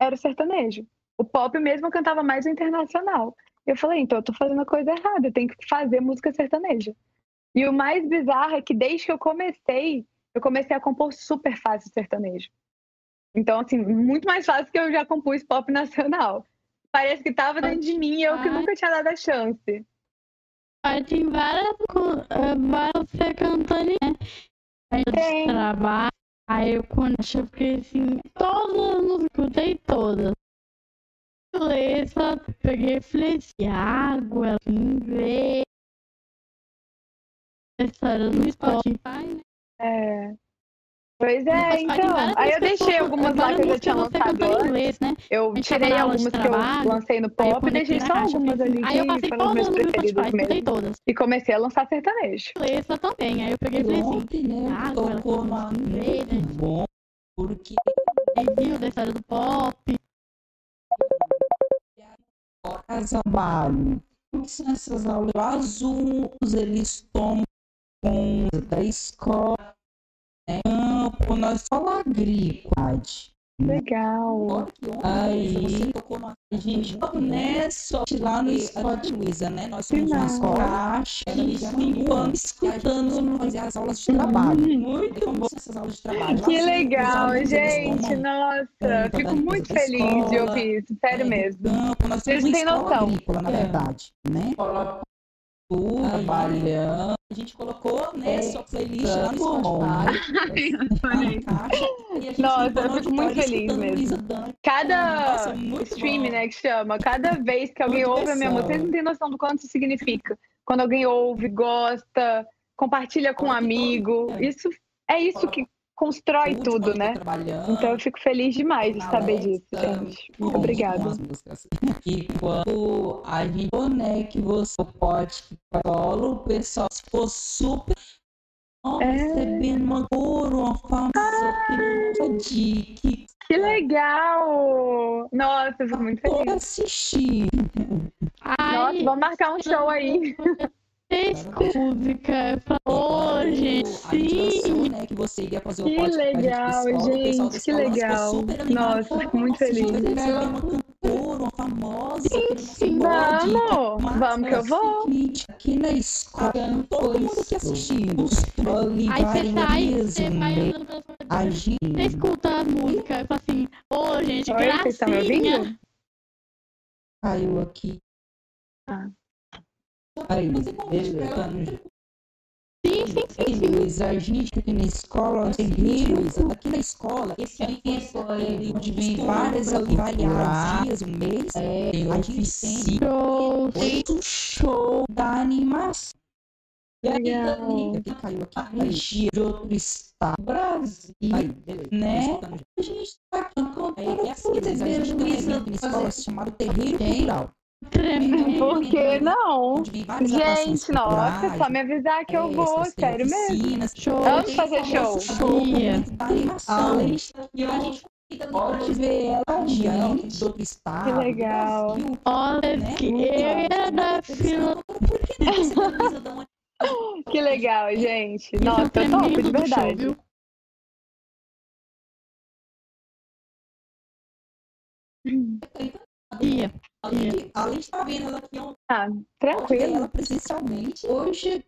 Speaker 3: era o sertanejo. O pop mesmo eu cantava mais o internacional. Eu falei, então eu tô fazendo a coisa errada, eu tenho que fazer música sertaneja. E o mais bizarro é que desde que eu comecei, eu comecei a compor super fácil sertanejo. Então, assim, muito mais fácil que eu já compus pop nacional. Parece que tava dentro de mim eu que nunca tinha dado a chance.
Speaker 1: Tem várias, eh, várias você cantando, né? Aí eu
Speaker 3: Tem.
Speaker 1: trabalho, aí eu quando eu fiquei assim, todas as músicas, escutei todas. Beleza, peguei e falei assim, água, ver. História no Spotify.
Speaker 3: Pois é, então. Aí eu deixei algumas lá que eu já tinha lançado antes.
Speaker 1: inglês, né?
Speaker 3: Eu tirei algumas que eu lancei no pop e deixei só
Speaker 1: caixa,
Speaker 3: algumas ali
Speaker 1: Aí eu
Speaker 3: que
Speaker 1: passei
Speaker 3: foram os meus preferidos mesmo.
Speaker 1: todas.
Speaker 3: E comecei a lançar sertanejo.
Speaker 1: Inglesa também. Aí eu peguei e falei assim,
Speaker 4: Ontem, né?
Speaker 1: água, ela inglês, né?
Speaker 4: bom, porque
Speaker 1: review da história do pop.
Speaker 4: trabalho. O que são essas aulas? Alunos, eles tomam com da escola? Campo, nós só agrícola.
Speaker 3: Legal.
Speaker 4: Aí, a gente começa lá no Spot Luiza, né? Nós somos uma caixa, e cinco anos escutando fazer as aulas de trabalho. Muito bom essas aulas de trabalho.
Speaker 3: Que legal, gente. Nossa, fico muito feliz de ouvir isso. Sério
Speaker 4: é,
Speaker 3: mesmo.
Speaker 4: campo, nós
Speaker 3: Vocês
Speaker 4: uma
Speaker 3: têm noção.
Speaker 4: agrícola, na
Speaker 6: É.
Speaker 4: verdade, né? Trabalhando. A gente colocou, né, sua playlist lá no Spotify. A gente
Speaker 3: Nossa, eu fico muito feliz mesmo.
Speaker 4: Dante.
Speaker 3: Cada
Speaker 4: Nossa, muito
Speaker 3: stream,
Speaker 4: bom.
Speaker 3: né, que chama, cada vez que alguém ouve a minha música, vocês não têm noção do quanto isso significa. Quando alguém ouve, gosta, compartilha com um amigo. Isso é isso que constrói tudo, né?
Speaker 4: Trabalhando.
Speaker 3: Então eu fico feliz demais de saber disso, gente. Muito obrigada.
Speaker 4: E quando a gente né, que você pode solo, o pessoal ficou super
Speaker 3: É.
Speaker 4: recebendo uma coro, uma famosa de que
Speaker 3: Que legal! Nossa, eu fico muito feliz.
Speaker 4: assistir.
Speaker 3: Nossa,
Speaker 1: Ai,
Speaker 3: vamos marcar um show aí.
Speaker 1: fez música. Falou, gente,
Speaker 4: A gente lançou,
Speaker 1: sim.
Speaker 4: né, que você ia fazer
Speaker 3: Que legal, gente, que legal. Nossa, fico muito
Speaker 4: "Nossa, a gente
Speaker 3: feliz."
Speaker 4: uma cantora, uma famosa, que
Speaker 1: sim,
Speaker 3: Vamos, vamos que
Speaker 4: é
Speaker 3: eu vou.
Speaker 4: aqui na escola, todo mundo aqui assistindo.
Speaker 1: Aí você sai, você vai
Speaker 4: Olivares,
Speaker 1: andando pelas coisas.
Speaker 4: a
Speaker 1: Você escuta a música e fala assim, ô gente, gracinha.
Speaker 4: caiu aqui.
Speaker 3: Ah.
Speaker 4: Aí, beleza.
Speaker 1: Sim, sim, sim,
Speaker 4: Ei,
Speaker 1: sim.
Speaker 4: Luiz, a gente aqui na escola, terreiro, aqui na escola, esse é um onde vem várias ali, variados dias, um mês, tem a gente tem
Speaker 1: Show.
Speaker 4: oito show da animação. E aí. Dani, que caiu aqui, a gente de outro estado, Brasil, né? A gente tá aqui contando
Speaker 6: Aí,
Speaker 4: um
Speaker 6: Luísa,
Speaker 4: evento na escola chamado Terreiro Cultural.
Speaker 1: Tremendo.
Speaker 3: Por que não? Gente, nossa, só me avisar que eu vou,
Speaker 4: festas, tem
Speaker 3: sério mesmo.
Speaker 1: Show.
Speaker 3: Vamos fazer show.
Speaker 4: show.
Speaker 6: E a gente
Speaker 4: Pode ver ela de outro estado.
Speaker 3: Que legal.
Speaker 4: do Brasil,
Speaker 1: Olha
Speaker 4: né?
Speaker 1: que era da fila.
Speaker 3: Que legal, gente.
Speaker 1: É
Speaker 3: Nossa, eu topo, de
Speaker 1: do
Speaker 3: verdade.
Speaker 1: Ia.
Speaker 4: Além de, além de estar vendo ela aqui ontem,
Speaker 3: Ah,
Speaker 4: ver
Speaker 3: tranquilo.
Speaker 4: ela presencialmente. Hoje,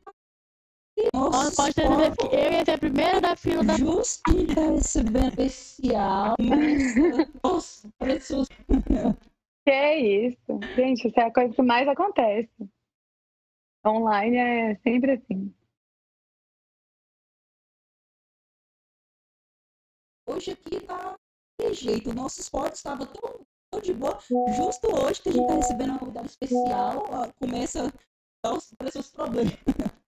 Speaker 1: Olha, pode ter que eu ia ser a primeira da fila da
Speaker 4: justo que tá especial. Nossa, pessoas
Speaker 3: Que isso. Gente, isso é a coisa que mais acontece. Online é sempre assim.
Speaker 4: hoje aqui tá de jeito. O nosso esporte estava tão, de boa. Justo hoje que a gente tá recebendo uma convidada especial, ó, começa a dar os, os problemas.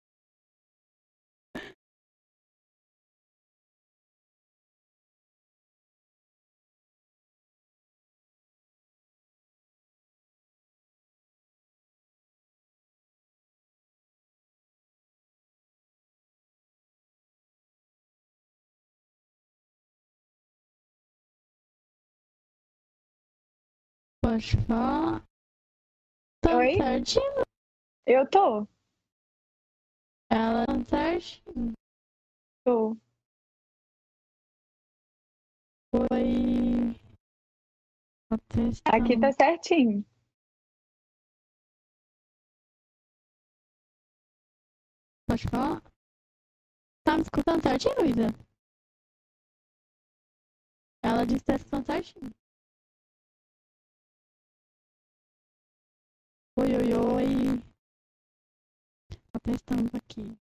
Speaker 1: Pode falar. Tá
Speaker 3: Oi?
Speaker 1: certinho.
Speaker 3: Eu tô.
Speaker 1: Ela tá certinho.
Speaker 3: Tô.
Speaker 1: Foi.
Speaker 3: Aqui tá certinho.
Speaker 1: Pode falar? Tá me escutando certinho, Luísa? Ela disse que tá escutando certinho. Oi, oi, oi. Tá testando aqui.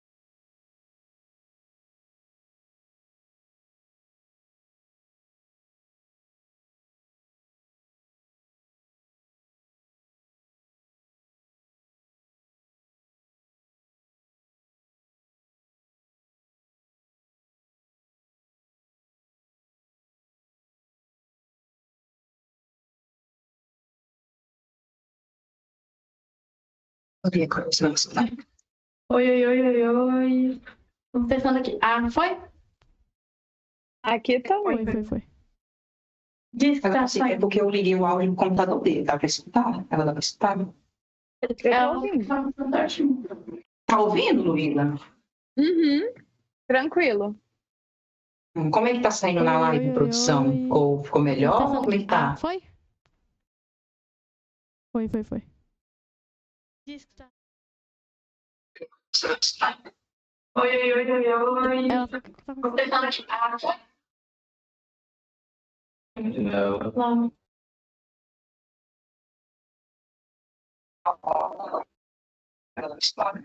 Speaker 6: Oi, oi, oi, oi, oi. Tô testando aqui. Ah, foi?
Speaker 3: Aqui tá
Speaker 1: Foi, foi, foi.
Speaker 6: Diz que tá
Speaker 2: tá assim, é porque eu liguei o áudio no computador dele, dá pra escutar? Ela dá pra escutar?
Speaker 6: Ela
Speaker 3: ouvindo.
Speaker 6: tá.
Speaker 2: Tá ouvindo, Luísa?
Speaker 3: Uhum. Tranquilo.
Speaker 2: Como é que tá saindo na live,
Speaker 1: oi,
Speaker 2: produção?
Speaker 1: oi.
Speaker 2: Ou ficou melhor? Como é que
Speaker 1: Ah,
Speaker 2: tá?
Speaker 1: foi? Foi, foi, foi. Diz que tá.
Speaker 6: Oi, oi, oi, oi, oi.
Speaker 1: Ela tá, tá
Speaker 6: Tô testando aqui. Ah, foi? Não.
Speaker 2: Ela dá pra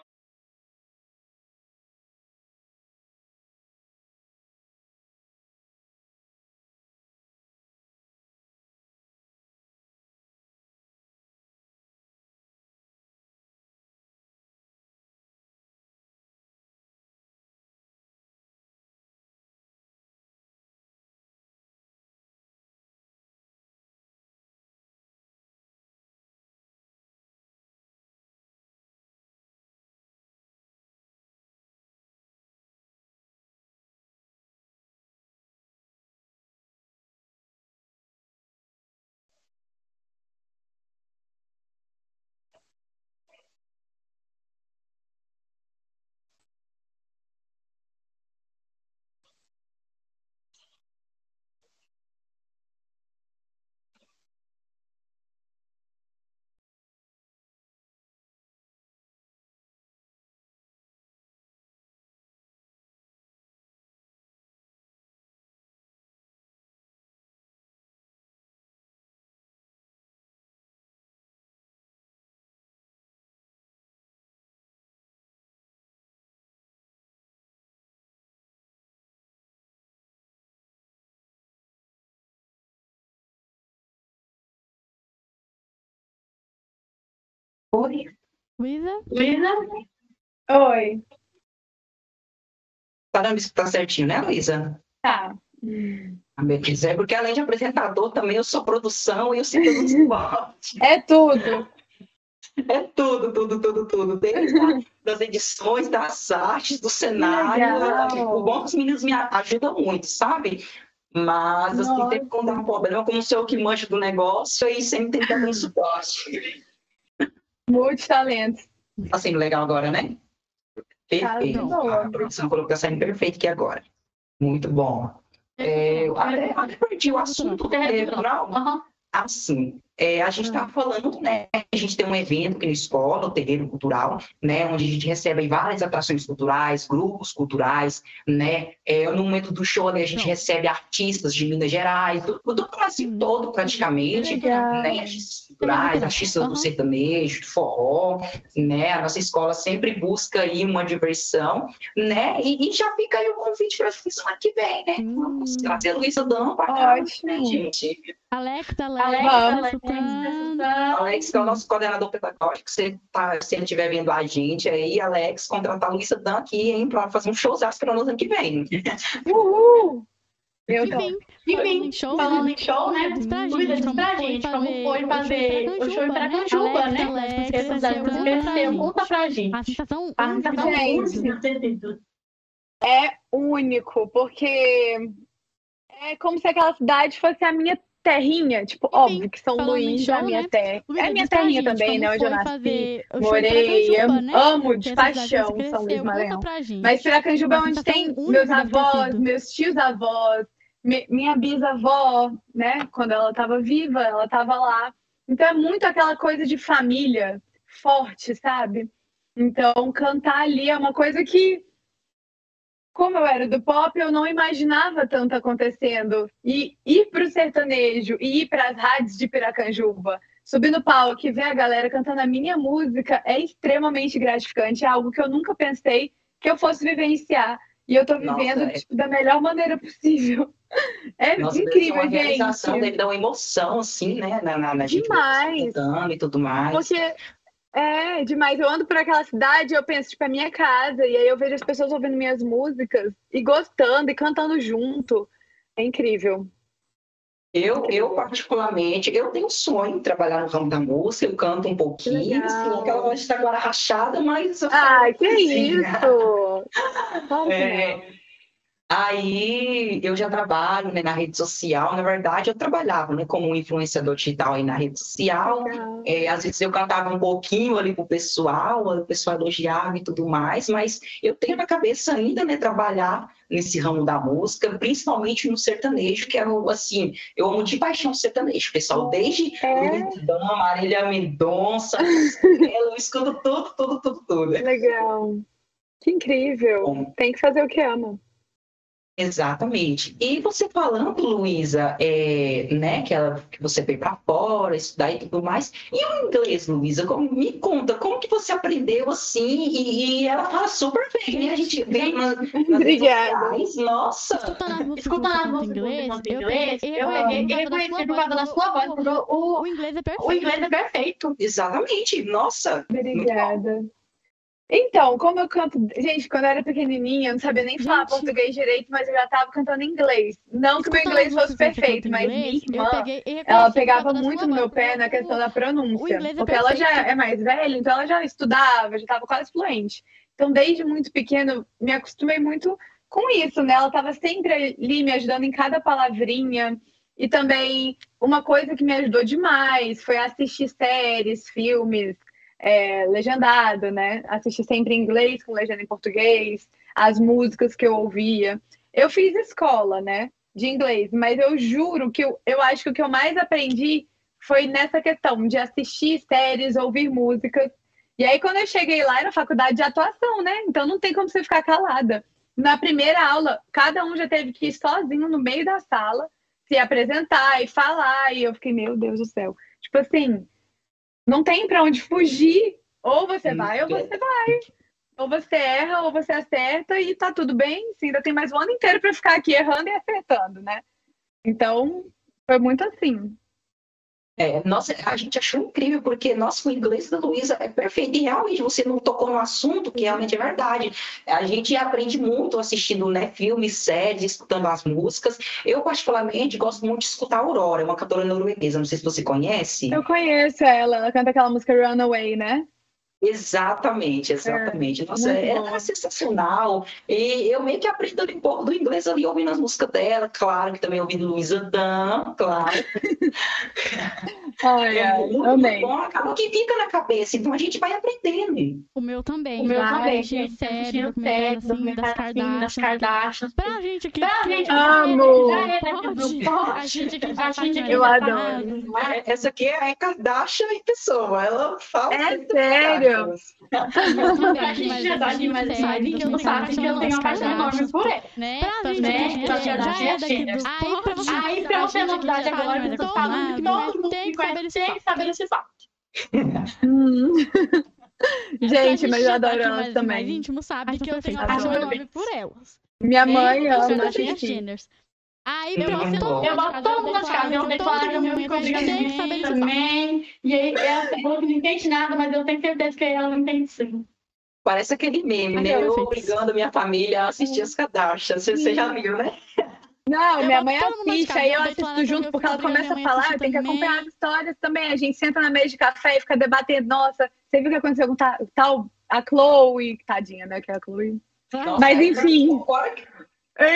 Speaker 2: Oi?
Speaker 1: Luísa?
Speaker 6: Luísa?
Speaker 3: Oi.
Speaker 2: Tá dando pra escutar certinho, né, Luísa?
Speaker 3: Tá.
Speaker 2: A beleza é porque além de apresentador, também eu sou produção e eu sei os votos.
Speaker 3: É tudo.
Speaker 2: É tudo, tudo, tudo, tudo. Desde a- das edições, das artes, do cenário.
Speaker 3: legal.
Speaker 2: O bom é que os meninos me ajudam muito, sabe? Mas, assim,
Speaker 3: Nossa.
Speaker 2: sempre quando dá um problema, como sou eu que manjo do negócio, aí sempre tem que dar um suporte.
Speaker 3: Multitalentos.
Speaker 2: Tá sendo legal agora, né? Perfeito.
Speaker 3: Tá boa.
Speaker 2: A produção colocou que tá saindo perfeito aqui agora. Muito bom. É, eu até, até perdi o assunto natural.
Speaker 6: Aham.
Speaker 2: Assim, é, a gente está falando, né? A gente tem um evento aqui na escola, o Terreiro Cultural, né? Onde a gente recebe várias atrações culturais, grupos culturais, né? É, no momento do show, né, a gente recebe artistas de Minas Gerais, do, do Brasil todo, praticamente,
Speaker 3: Legal.
Speaker 2: né? Artistas culturais, artistas do sertanejo, do forró, né? A nossa escola sempre busca aí uma diversão, né? E, e já fica aí o convite para a semana que vem, né? Vamos
Speaker 1: Hum.
Speaker 2: trazer a Luísa Dama para cá, né, gente?
Speaker 1: Alex, Alex,
Speaker 6: Alex,
Speaker 3: Vamos.
Speaker 6: Alex,
Speaker 1: escutando.
Speaker 2: Alex, que é o nosso coordenador pedagógico, se, tá, se ele estiver vendo a gente aí, Alex, contratar a Luísa Dan aqui, hein, para fazer um showzaço para nós ano que vem.
Speaker 3: Uhul.
Speaker 5: Eu
Speaker 1: Enfim,
Speaker 6: Enfim,
Speaker 1: falando em show,
Speaker 6: falando
Speaker 1: né?
Speaker 6: em show, né?
Speaker 1: Pra gente
Speaker 6: diz pra
Speaker 1: como foi
Speaker 6: gente como
Speaker 1: fazer
Speaker 6: foi
Speaker 1: o
Speaker 6: fazer
Speaker 1: show em
Speaker 6: o show em
Speaker 1: Piracanjuba, né?
Speaker 6: né?
Speaker 1: Cresceu,
Speaker 6: da
Speaker 1: conta pra gente.
Speaker 6: conta pra gente.
Speaker 1: A sensação
Speaker 3: Gente.
Speaker 6: única.
Speaker 3: É único, porque é como se aquela cidade fosse a minha terrinha. Tipo,
Speaker 1: Enfim,
Speaker 3: óbvio que São Luís
Speaker 1: show,
Speaker 3: é a minha
Speaker 1: né?
Speaker 3: terra. É minha terrinha
Speaker 1: gente
Speaker 3: também, né? Onde eu nasci. morei, amo-
Speaker 1: né?
Speaker 3: amo de paixão São Luís Maranhão. Mas Piracanjuba é onde
Speaker 1: sensação
Speaker 3: tem meus
Speaker 1: deve ter
Speaker 3: avós, meus tios avós, mi- minha bisavó, né? Quando ela estava viva, ela estava lá. Então é muito aquela coisa de família forte, sabe? Então cantar ali é uma coisa que, como eu era do pop, eu não imaginava tanto acontecendo. E ir para o sertanejo e ir para as rádios de Piracanjuba, subir no palco e ver a galera cantando a minha música é extremamente gratificante. É algo que eu nunca pensei que eu fosse vivenciar. E eu tô
Speaker 2: Nossa,
Speaker 3: vivendo
Speaker 2: é-
Speaker 3: tipo, da melhor maneira possível. É
Speaker 2: Nossa,
Speaker 3: incrível,
Speaker 2: uma realização,
Speaker 3: gente.
Speaker 2: deve dar uma emoção, assim, né? Na, na, na gente
Speaker 3: Demais.
Speaker 2: cantando e tudo mais.
Speaker 3: Porque é demais. Eu ando por aquela cidade e eu penso, tipo, é minha casa. E aí eu vejo as pessoas ouvindo minhas músicas e gostando e cantando junto. É incrível.
Speaker 2: Eu, eu, particularmente, eu tenho um sonho de trabalhar no ramo da música, eu canto um pouquinho, assim, aquela voz de agora rachada, mas eu
Speaker 3: Ah, que
Speaker 2: assim, né?
Speaker 3: isso! Que
Speaker 2: É. Aí eu já trabalho né, na rede social. Na verdade, eu trabalhava né, como influenciador digital aí na rede social. É, às vezes eu cantava um pouquinho ali pro pessoal, o pessoal elogiava e tudo mais, mas eu tenho na cabeça ainda, né, trabalhar nesse ramo da música, principalmente no sertanejo, que é assim, eu amo de paixão sertanejo, pessoal, desde
Speaker 3: É,
Speaker 2: Marília Mendonça, eu escuto tudo, tudo, tudo, tudo.
Speaker 3: legal. Que incrível.
Speaker 2: Bom,
Speaker 3: Tem que fazer o que ama.
Speaker 2: Exatamente. E você falando, Luísa, é, né, que, ela, que você veio para fora, estudar e tudo mais. E o inglês, Luísa, me conta, como que você aprendeu assim? E, e ela fala super bem, né? A gente vê nas, nas
Speaker 3: Obrigada.
Speaker 2: sociais, nossa.
Speaker 1: Escutando
Speaker 6: Escutando músicas
Speaker 1: inglês, eu
Speaker 6: inglês,
Speaker 1: peguei
Speaker 6: eu peguei e reconheci por causa da sua voz, porque o,
Speaker 1: O inglês é perfeito.
Speaker 6: o inglês é perfeito.
Speaker 2: Exatamente, nossa.
Speaker 3: Obrigada. Então, como eu canto. Gente, quando eu era pequenininha, eu não sabia nem falar
Speaker 1: Gente.
Speaker 3: português direito, mas eu já tava cantando inglês. Não que o meu inglês fosse perfeito, mas minha
Speaker 1: inglês, eu
Speaker 3: irmã.
Speaker 1: peguei
Speaker 3: Ela pegava muito no meu pé na questão da pronúncia.
Speaker 1: é
Speaker 3: porque ela já é mais velha, então ela já estudava, já estava quase fluente. Então, desde muito pequeno, me acostumei muito com isso, né? Ela estava sempre ali me ajudando em cada palavrinha. E também, uma coisa que me ajudou demais foi assistir séries, filmes, é, legendado, né? Assistir sempre em inglês, com legenda em português, as músicas que eu ouvia. Eu fiz escola, né? De inglês, mas eu juro que eu, eu acho que o que eu mais aprendi foi nessa questão de assistir séries, ouvir músicas. E aí, quando eu cheguei lá, era faculdade de atuação, né? Então não tem como você ficar calada. Na primeira aula, cada um já teve que ir sozinho no meio da sala, se apresentar e falar. E eu fiquei, meu Deus do céu. Tipo assim, não tem pra onde fugir. Ou você vai, ou você vai. Ou você erra, ou você acerta e tá tudo bem. Você ainda tem mais um ano inteiro pra ficar aqui errando e acertando, né? Então, foi muito assim.
Speaker 2: É, nossa, a gente achou incrível, porque nossa, o inglês da Luísa é perfeito. E realmente você não tocou no assunto, que realmente é verdade. A gente aprende muito assistindo né, filmes, séries, escutando as músicas. Eu, particularmente, gosto muito de escutar Aurora, é uma cantora norueguesa. Não sei se você conhece.
Speaker 3: Eu conheço ela, ela canta aquela música Runaway, né?
Speaker 2: Exatamente, exatamente. Nossa,
Speaker 3: muito
Speaker 2: ela
Speaker 3: boa.
Speaker 2: é sensacional. E eu meio que aprendo ali um pouco do inglês ali, ouvindo as músicas dela, claro, que também ouvindo Luísa Dan, claro.
Speaker 3: Ai,
Speaker 2: É
Speaker 3: ai,
Speaker 2: muito, muito
Speaker 3: amei.
Speaker 2: bom, acaba que fica na cabeça, então a gente vai aprendendo.
Speaker 1: O meu também.
Speaker 6: O meu também.
Speaker 1: série,
Speaker 6: assistindo
Speaker 1: documentário,
Speaker 6: séries,
Speaker 1: assim, das
Speaker 6: assim, das
Speaker 1: Kardashian.
Speaker 6: Kardashians.
Speaker 1: Pra gente aqui.
Speaker 6: Pra
Speaker 1: que
Speaker 6: gente,
Speaker 1: é-
Speaker 3: Amo.
Speaker 6: é.
Speaker 1: A gente aqui
Speaker 6: A gente aqui
Speaker 3: Eu adoro.
Speaker 2: É, Essa aqui é a Kardashian em pessoa, ela fala.
Speaker 3: É sério?
Speaker 1: Eu também,
Speaker 6: Pra gente já tá
Speaker 1: a gente
Speaker 6: demais,
Speaker 1: série,
Speaker 6: sabe que eu sabe que eu tenho uma paixão enorme por ela.
Speaker 1: Né?
Speaker 6: Pra
Speaker 1: gente,
Speaker 6: né?
Speaker 1: aqui
Speaker 6: Pra
Speaker 1: já,
Speaker 6: gente,
Speaker 1: é
Speaker 6: a
Speaker 1: do
Speaker 6: Aí, pra você,
Speaker 1: A
Speaker 6: novidade
Speaker 1: já
Speaker 6: agora, que eu tô falando que
Speaker 1: todo mundo
Speaker 6: que
Speaker 1: que saber
Speaker 6: conhece tem que saber esse fato.
Speaker 3: Hum. Gente, mas eu
Speaker 1: já tá
Speaker 3: adoro elas
Speaker 1: mais,
Speaker 3: também.
Speaker 1: mais íntimo sabe que eu tenho uma
Speaker 3: Adoro.
Speaker 1: paixão
Speaker 6: Adoro.
Speaker 1: enorme por elas.
Speaker 3: Minha mãe ama
Speaker 1: Kardashian
Speaker 3: assistir.
Speaker 1: Aí,
Speaker 2: Eu
Speaker 1: você todo
Speaker 6: Eu boto todo mundo de casa, eu declaro que eu me
Speaker 1: momento a gente
Speaker 6: obrigo
Speaker 1: tem que saber esse fato.
Speaker 6: também. E aí, ela falou que não entende nada, mas eu tenho certeza que ela não entende sim.
Speaker 2: Parece aquele meme, né? Eu
Speaker 1: perfeito.
Speaker 2: obrigando a minha família a assistir as Kardashian. Você, você já viu, né?
Speaker 3: Não,
Speaker 1: Eu
Speaker 3: minha
Speaker 1: boto
Speaker 3: mãe assiste, aí eu
Speaker 1: eu
Speaker 3: assisto junto,
Speaker 1: eu
Speaker 3: porque ela começa a falar,
Speaker 1: assiste
Speaker 3: tem que acompanhar as histórias também. A gente senta na mesa de café e fica debatendo, nossa, você viu o que aconteceu com ta- tal, a Chloe, tadinha, né, que é a Chloe. Mas enfim.
Speaker 2: Que-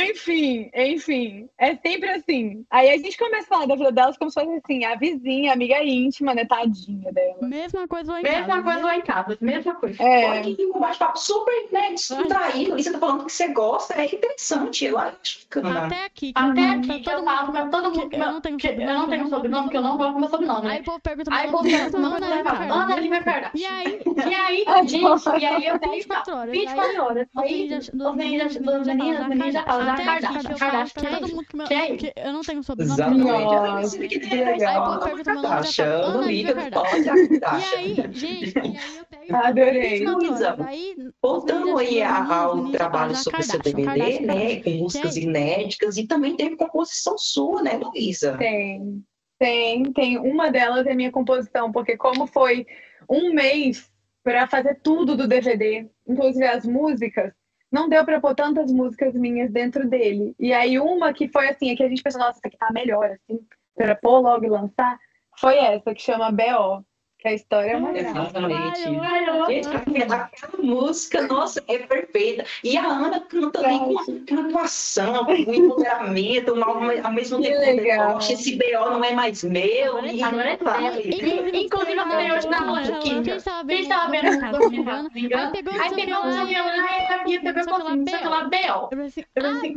Speaker 3: Enfim, enfim, é sempre assim. Aí a gente começa a falar da vida delas como se fosse assim, a vizinha, a amiga íntima, né, tadinha dela.
Speaker 1: Mesma coisa lá em
Speaker 6: Mesma
Speaker 1: casa.
Speaker 6: coisa lá em casa, mesma coisa.
Speaker 3: É,
Speaker 2: que um bate-papo super né, descontraído. E você tá falando que você gosta, é interessante. Eu acho bacana.
Speaker 1: Até aqui. que
Speaker 6: Até
Speaker 1: eu-
Speaker 6: aqui
Speaker 1: tá
Speaker 6: que eu
Speaker 1: todo
Speaker 6: tava,
Speaker 1: mundo-
Speaker 6: pra todo mundo
Speaker 1: que eu não tenho
Speaker 6: que eu
Speaker 1: sobrenome,
Speaker 6: não tenho sobrenome, que eu não gosto do meu sobrenome,
Speaker 1: Aí
Speaker 6: né?
Speaker 1: o povo pergunta,
Speaker 6: Aí
Speaker 1: mas
Speaker 6: você
Speaker 1: não
Speaker 6: pergunta, manda
Speaker 1: Ana
Speaker 6: manda ali verdade.
Speaker 1: E aí,
Speaker 6: E aí, gente, e aí eu tenho
Speaker 1: 24 horas.
Speaker 6: 24 horas. Aí, os meninos já já
Speaker 1: Até
Speaker 6: Kardashian,
Speaker 1: aqui que eu falo
Speaker 6: Kardashian,
Speaker 1: pra
Speaker 6: é
Speaker 1: todo mundo que, meu,
Speaker 6: é
Speaker 1: eu não tenho sobrenome.
Speaker 2: Exatamente.
Speaker 1: não.
Speaker 2: Eu
Speaker 3: Nossa,
Speaker 2: pensei que
Speaker 3: legal.
Speaker 1: Aí, pô, pergunta meu nome,
Speaker 2: Kardashian,
Speaker 1: já
Speaker 2: Ana Lívia Kardashian.
Speaker 1: E
Speaker 2: Kardashian.
Speaker 1: aí, gente, e aí eu pego.
Speaker 3: Adorei.
Speaker 1: 24 horas.
Speaker 2: Luísa, Voltando aí ao trabalho sobre o seu
Speaker 1: Kardashian,
Speaker 2: DVD,
Speaker 1: Kardashian,
Speaker 2: né? Com músicas
Speaker 1: Que é
Speaker 2: inéditas e também teve composição sua, né, Luísa?
Speaker 3: Tem, tem, tem. Uma delas é minha composição, porque como foi um mês para fazer tudo do DVD, inclusive as músicas, não deu para pôr tantas músicas minhas dentro dele. E aí uma que foi assim, é que a gente pensou, nossa, essa aqui tá melhor, assim, para pôr logo e lançar, foi essa que chama B.O., a história é uma graça.
Speaker 2: Exatamente.
Speaker 1: Ai, eu-
Speaker 2: Gente, aquela, aquela música, nossa, é perfeita. E a Ana canta ali com uma graduação, com empoderamento, um ao, ao mesmo
Speaker 3: Que
Speaker 2: tempo
Speaker 3: legal.
Speaker 2: Esse BO não é mais meu.
Speaker 1: Agora é
Speaker 2: e.
Speaker 6: Agora é
Speaker 2: vai.
Speaker 6: dela. Inclusive, eu falei hoje na loja aqui.
Speaker 1: Quem estava
Speaker 6: Quem
Speaker 1: vendo
Speaker 6: o?
Speaker 1: Aí pegou o
Speaker 6: Aí
Speaker 1: seu
Speaker 6: pegou o
Speaker 1: violão.
Speaker 6: seu violão e a Bia pegou assim, não sei o lá, B.O.
Speaker 1: Eu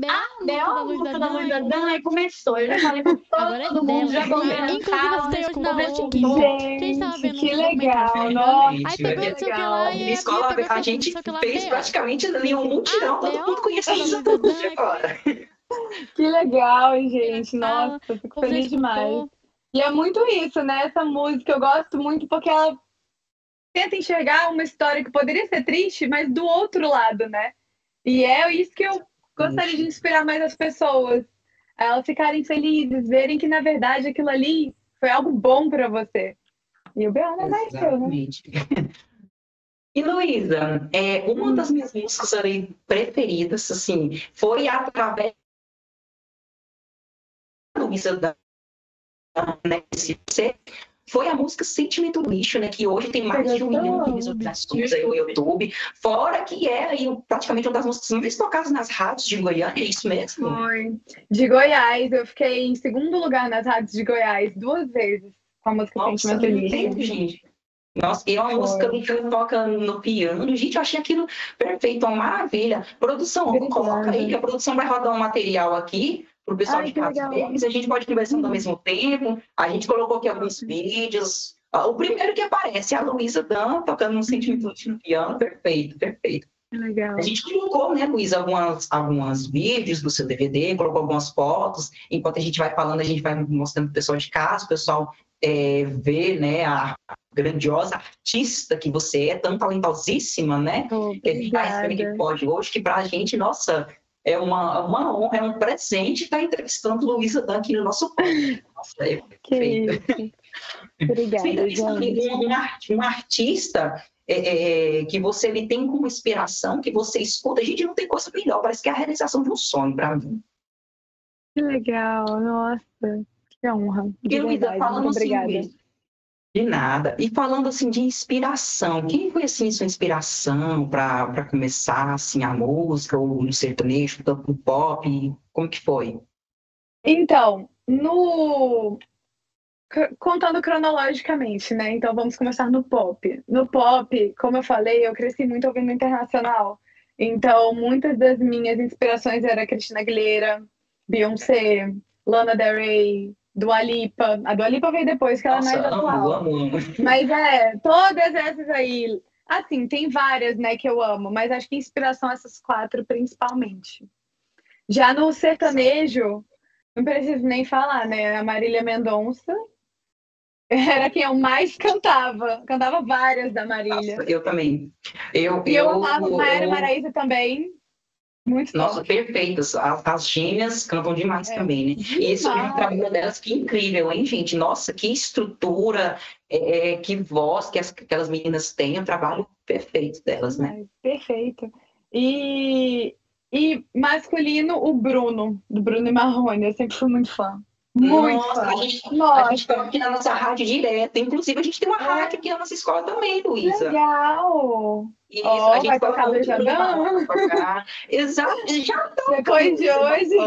Speaker 1: ah,
Speaker 6: ah,
Speaker 1: música
Speaker 6: música
Speaker 1: da
Speaker 6: da
Speaker 1: Luísa
Speaker 6: Luísa
Speaker 1: Dan.
Speaker 6: Aí começou. Eu já falei pra
Speaker 1: é
Speaker 6: todo mundo, já
Speaker 1: dela.
Speaker 6: combina
Speaker 1: Inclusive, você hoje na
Speaker 6: tudo.
Speaker 1: Quem estava vendo
Speaker 3: que legal, nossa.
Speaker 1: Aí pegou
Speaker 2: é
Speaker 1: que
Speaker 3: legal.
Speaker 2: Na escola a gente fez praticamente ali um mutirão, todo mundo conhecia essa
Speaker 1: Luísa Dan,
Speaker 2: música agora.
Speaker 3: Que legal, gente. Nossa, fico feliz demais. E é muito isso, né? Essa música eu gosto muito porque ela tenta enxergar uma história que poderia ser triste, mas do outro lado, né? E é isso que eu gostaria de inspirar mais as pessoas. A elas ficarem felizes, verem que, na verdade, aquilo ali foi algo bom para você. E o Bel não é mais seu, né?
Speaker 2: E Luísa, é, uma das minhas músicas ali preferidas, assim, foi através da Luísa da né, foi a música Sentimento Lixo, né? Que hoje tem mais de um milhão de visualizações aí no YouTube. Fora que é aí, praticamente uma das músicas mais tocadas nas rádios de Goiânia, é isso mesmo?
Speaker 3: Foi. De Goiás, eu fiquei em segundo lugar nas rádios de Goiás duas vezes com a música
Speaker 2: Nossa,
Speaker 3: Sentimento
Speaker 2: entendo, gente. Nossa, e é uma
Speaker 3: Foi.
Speaker 2: música que toca no piano. Gente, eu achei aquilo perfeito, uma maravilha. Produção,
Speaker 3: Obrigada.
Speaker 2: coloca aí que a produção vai rodar um material aqui pro pessoal
Speaker 3: Ai,
Speaker 2: de casa deles. A gente pode conversando ao mesmo tempo. A gente colocou aqui alguns vídeos. Ah, O primeiro que aparece é a Luísa Dan tocando um sentimento no piano. Perfeito, perfeito.
Speaker 3: Legal.
Speaker 2: A gente colocou, né, Luísa, algumas, algumas vídeos do seu DVD, colocou algumas fotos. Enquanto a gente vai falando, a gente vai mostrando pro pessoal de casa, o pessoal é, vê, né, a grandiosa artista que você é, tão talentosíssima, né?
Speaker 3: Obrigada.
Speaker 2: que pode hoje, que para a gente, nossa, é uma, uma honra, é um presente estar entrevistando Luísa Dan aqui no nosso podcast. Nossa, é
Speaker 3: Que
Speaker 2: perfeito.
Speaker 3: Obrigada,
Speaker 2: um, um, art- um artista é, é, que você ele tem como inspiração, que você escuta, a gente não tem coisa melhor, parece que é a realização de um sonho para mim.
Speaker 3: Que legal, nossa, que honra. De
Speaker 2: E Luísa, falando assim,
Speaker 3: obrigada.
Speaker 2: de nada. E falando assim de inspiração, quem foi assim sua inspiração para começar assim a música, ou no sertanejo, tanto no pop, como que foi?
Speaker 3: Então, no contando cronologicamente, né? Então vamos começar no pop. No pop, como eu falei, eu cresci muito ouvindo internacional. Então, muitas das minhas inspirações eram Christina Aguilera, Beyoncé, Lana Del Rey, Dua Lipa. A Dua Lipa veio depois, que ela é
Speaker 2: Nossa,
Speaker 3: mais atual.
Speaker 2: amo, amo.
Speaker 3: Mas é, todas essas aí. Assim, tem várias, né, que eu amo, mas acho que inspiração essas quatro principalmente. Já no sertanejo, não preciso nem falar, né? A Marília Mendonça era quem eu mais cantava. Cantava várias da Marília.
Speaker 2: Nossa, eu também. Eu,
Speaker 3: E eu amava Maiara
Speaker 2: eu-
Speaker 3: Maraíza também. Muito
Speaker 2: Nossa,
Speaker 3: top.
Speaker 2: perfeitas. As, as gêmeas cantam demais
Speaker 3: É,
Speaker 2: também, né? E esse
Speaker 3: demais.
Speaker 2: o trabalho delas, que incrível, hein, gente? Nossa, que estrutura, é, que voz que as- aquelas meninas têm, o trabalho perfeito delas, né?
Speaker 3: Perfeito. E E masculino, o Bruno, do Bruno e Marrone. Eu sempre fui muito fã. Muito
Speaker 2: Nossa,
Speaker 3: fã.
Speaker 2: a gente, a
Speaker 3: Nossa,
Speaker 2: gente toca aqui na nossa rádio direto. Inclusive, a gente tem uma rádio aqui na nossa escola também, Luísa.
Speaker 3: legal.
Speaker 2: Isso,
Speaker 3: Ó,
Speaker 2: a gente
Speaker 3: vai
Speaker 2: toca
Speaker 3: tocar
Speaker 2: vai tocar. Exato, já
Speaker 3: Depois de hoje.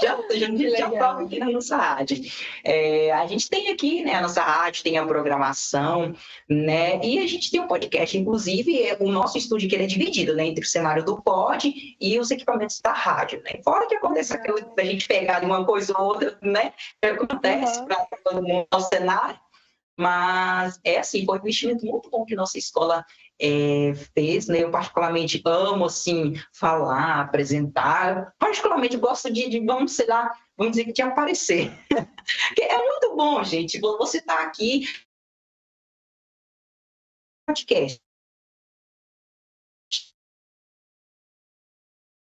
Speaker 2: já, já, já toca aqui na nossa rádio. É, a gente tem aqui, né, a nossa rádio, tem a programação, né, e a gente tem um podcast, inclusive, é, o nosso estúdio que ele é dividido, né, entre o cenário do pod e os equipamentos da rádio, né, fora que acontece aquilo da gente pegar de uma coisa ou outra, né, que acontece
Speaker 3: Uhum.
Speaker 2: para todo mundo no cenário, mas é assim, foi um investimento muito bom que nossa escola é, fez, né? Eu particularmente amo, assim, falar, apresentar. Particularmente gosto de, de, vamos, sei lá, vamos dizer que de aparecer. É muito bom, gente. Você tá aqui podcast.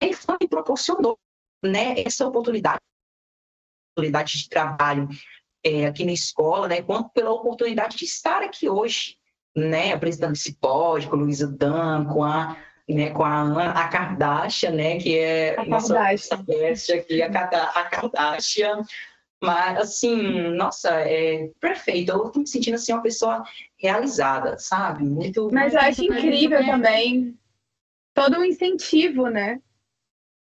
Speaker 2: Ele só me proporcionou, né, essa oportunidade, oportunidade de trabalho é, aqui na escola, né, quanto pela oportunidade de estar aqui hoje, né, apresentando esse pod com a Luísa Dan, com a, né, com a Ana, a Kardashian, né, que é
Speaker 3: A
Speaker 2: nossa best aqui, a, a Kardashian. Mas, assim, nossa, é perfeito. Eu tô me sentindo, assim, uma pessoa realizada, sabe? Muito...
Speaker 3: Mas eu acho incrível também todo um incentivo, né?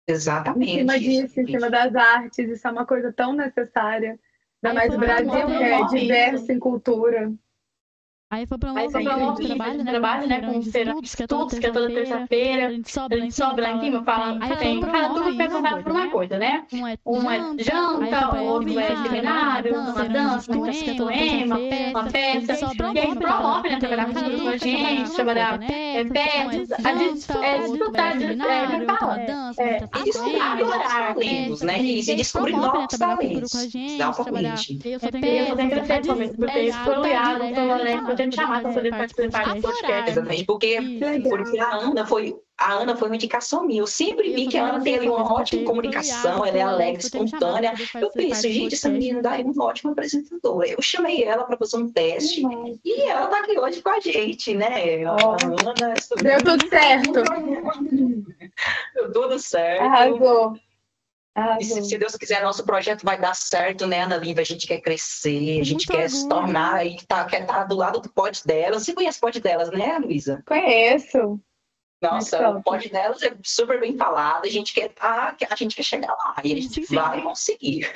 Speaker 3: Em
Speaker 2: Exatamente.
Speaker 3: cima disso, em cima das artes. Isso é uma coisa tão necessária. Ainda mais o Brasil, que é diverso em cultura.
Speaker 1: Aí foi pra um
Speaker 6: Aí
Speaker 1: outro
Speaker 6: foi um
Speaker 1: trabalho, né?
Speaker 6: trabalho, né, com
Speaker 1: de
Speaker 6: feira
Speaker 1: estudos, que é
Speaker 6: que é toda
Speaker 1: A
Speaker 6: terça-feira.
Speaker 1: gente sobra
Speaker 6: A gente sobra lá em cima, fala,
Speaker 1: Aí
Speaker 6: tem,
Speaker 1: foi
Speaker 6: cada turma
Speaker 1: hora
Speaker 6: responsável
Speaker 1: isso,
Speaker 6: por uma
Speaker 1: né?
Speaker 6: coisa, né?
Speaker 1: Um é
Speaker 6: Um é
Speaker 1: janta, aí
Speaker 6: outro é
Speaker 1: foi
Speaker 6: seminário, uma dança, música, poema, uma festa. E aí promove, né, trabalhar com com a gente, trabalhar é, festas, a é, de... É, como é fala? É,
Speaker 2: E descobrir talentos, né? E se descobrir novos talentos. Exatamente.
Speaker 1: Eu só
Speaker 6: Eu só tenho que agradecer esse momento, porque isso ter me chamado para poder participar desse podcast.
Speaker 2: Exatamente, porque, porque a Ana foi. A Ana foi uma indicação minha. Eu sempre vi que a Ana tem ali uma ótima comunicação, ela é alegre, espontânea. Eu penso, gente, essa menina daí é uma ótima apresentadora. Eu chamei ela para fazer um teste e ela tá aqui hoje com a gente, né? A. Ana,
Speaker 3: Deu tudo certo.
Speaker 2: Deu tudo certo.
Speaker 3: Arrasou.
Speaker 2: E se, se Deus quiser, nosso projeto vai dar certo, né, Ana Lívia? A gente quer crescer, a gente
Speaker 1: Muito
Speaker 2: quer se tornar e tá, quer estar do lado do pod delas. Você conhece o pod delas, né, Luísa?
Speaker 3: Conheço.
Speaker 2: Nossa, o pod delas é super bem falado, a gente quer tá, a gente quer chegar lá e a gente
Speaker 1: sim.
Speaker 2: vai conseguir.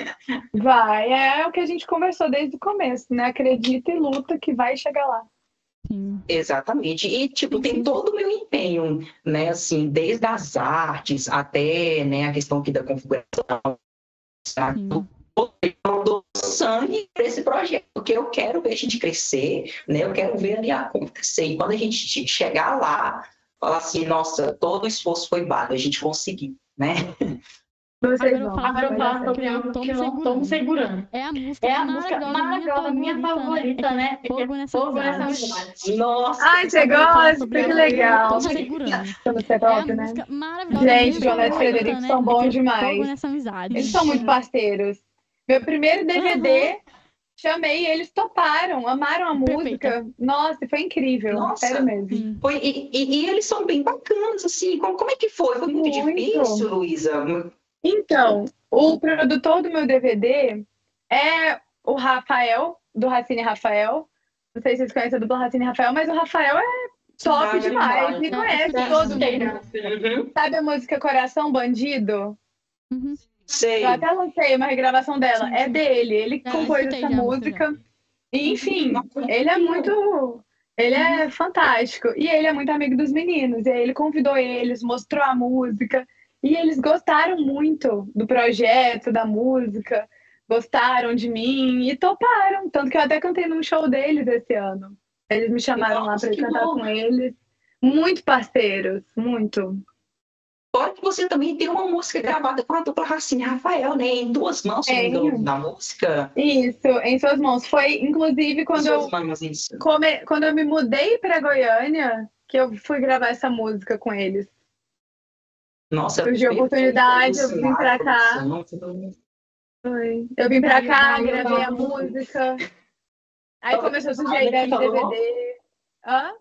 Speaker 3: Vai. É o que a gente conversou desde o começo, né? Acredita e luta que vai chegar lá.
Speaker 1: Sim.
Speaker 2: Exatamente. E, tipo, tem todo o meu empenho, né? Assim, desde as artes até né, a questão aqui da configuração. sabe? Eu dou sangue para esse projeto, porque eu quero ver a gente crescer, né? Eu quero ver ali acontecer. E quando a gente che- chegar lá, falar assim, nossa, todo o esforço foi válido, a gente conseguiu, né?
Speaker 3: Vocês
Speaker 1: Agora eu
Speaker 3: vão.
Speaker 1: falo
Speaker 6: Agora eu falar sobre algo que eu não tô me segurando.
Speaker 1: É a música,
Speaker 6: É a música maravilhosa, minha favorita, né?
Speaker 1: Fogo nessa
Speaker 6: Fogo nessa
Speaker 1: amizade.
Speaker 2: Nossa!
Speaker 3: Ai, você gosta? Que legal.
Speaker 1: Tô me segurando.
Speaker 3: Você
Speaker 1: É a
Speaker 3: gosta, né?
Speaker 1: música maravilhosa.
Speaker 3: Gente, Neto e
Speaker 1: favorita,
Speaker 3: Frederico
Speaker 1: né?
Speaker 3: são bons
Speaker 1: Fogo
Speaker 3: demais.
Speaker 1: nessa amizade.
Speaker 3: Eles são muito parceiros. Meu primeiro DVD, chamei, eles toparam, amaram a
Speaker 1: Perfeita.
Speaker 3: música. Nossa, foi incrível.
Speaker 2: Nossa.
Speaker 3: Sério mesmo.
Speaker 2: Foi, e, e- e eles são bem bacanas, assim. Como, como é que foi? Foi muito,
Speaker 3: Muito.
Speaker 2: difícil, Luísa?
Speaker 3: Então, o produtor do meu DVD é o Rafael, do Racine Rafael. Não sei se vocês conhecem a dupla Racine Rafael, mas o Rafael é top
Speaker 2: Ah,
Speaker 3: demais.
Speaker 2: é
Speaker 3: Me
Speaker 1: Não,
Speaker 3: conhece
Speaker 1: é
Speaker 3: todo mundo.
Speaker 2: Uhum.
Speaker 3: Sabe a música Coração Bandido?
Speaker 1: Uhum.
Speaker 2: Sei.
Speaker 3: Eu até lancei uma regravação dela.
Speaker 1: Sim,
Speaker 3: É dele. Ele
Speaker 1: Ah,
Speaker 3: compôs
Speaker 1: escutei
Speaker 3: essa
Speaker 1: já,
Speaker 3: música. E, enfim, ele é muito. Ele é fantástico. E ele é muito amigo dos meninos. E aí ele convidou eles, mostrou a música. E eles gostaram muito do projeto, da música. Gostaram de mim e toparam. Tanto que eu até cantei num show deles esse ano. Eles me chamaram lá
Speaker 2: Nossa,
Speaker 3: para
Speaker 2: que
Speaker 3: cantar
Speaker 2: bom.
Speaker 3: com eles. Muito parceiros, muito.
Speaker 2: Fora que você também tem uma música gravada com a dupla Racine Rafael, né? Em duas mãos,
Speaker 3: Tenho.
Speaker 2: na música.
Speaker 3: Isso, em suas mãos. Foi, inclusive, quando eu
Speaker 2: mãos,
Speaker 3: come- quando eu me mudei para Goiânia, que eu fui gravar essa música com eles.
Speaker 2: Nossa,
Speaker 3: Surgiu a oportunidade, eu vim pra cá. Foi. Eu vim pra cá, gravei a música. Aí começou a surgir a ideia
Speaker 2: falou.
Speaker 3: DVD. Hã?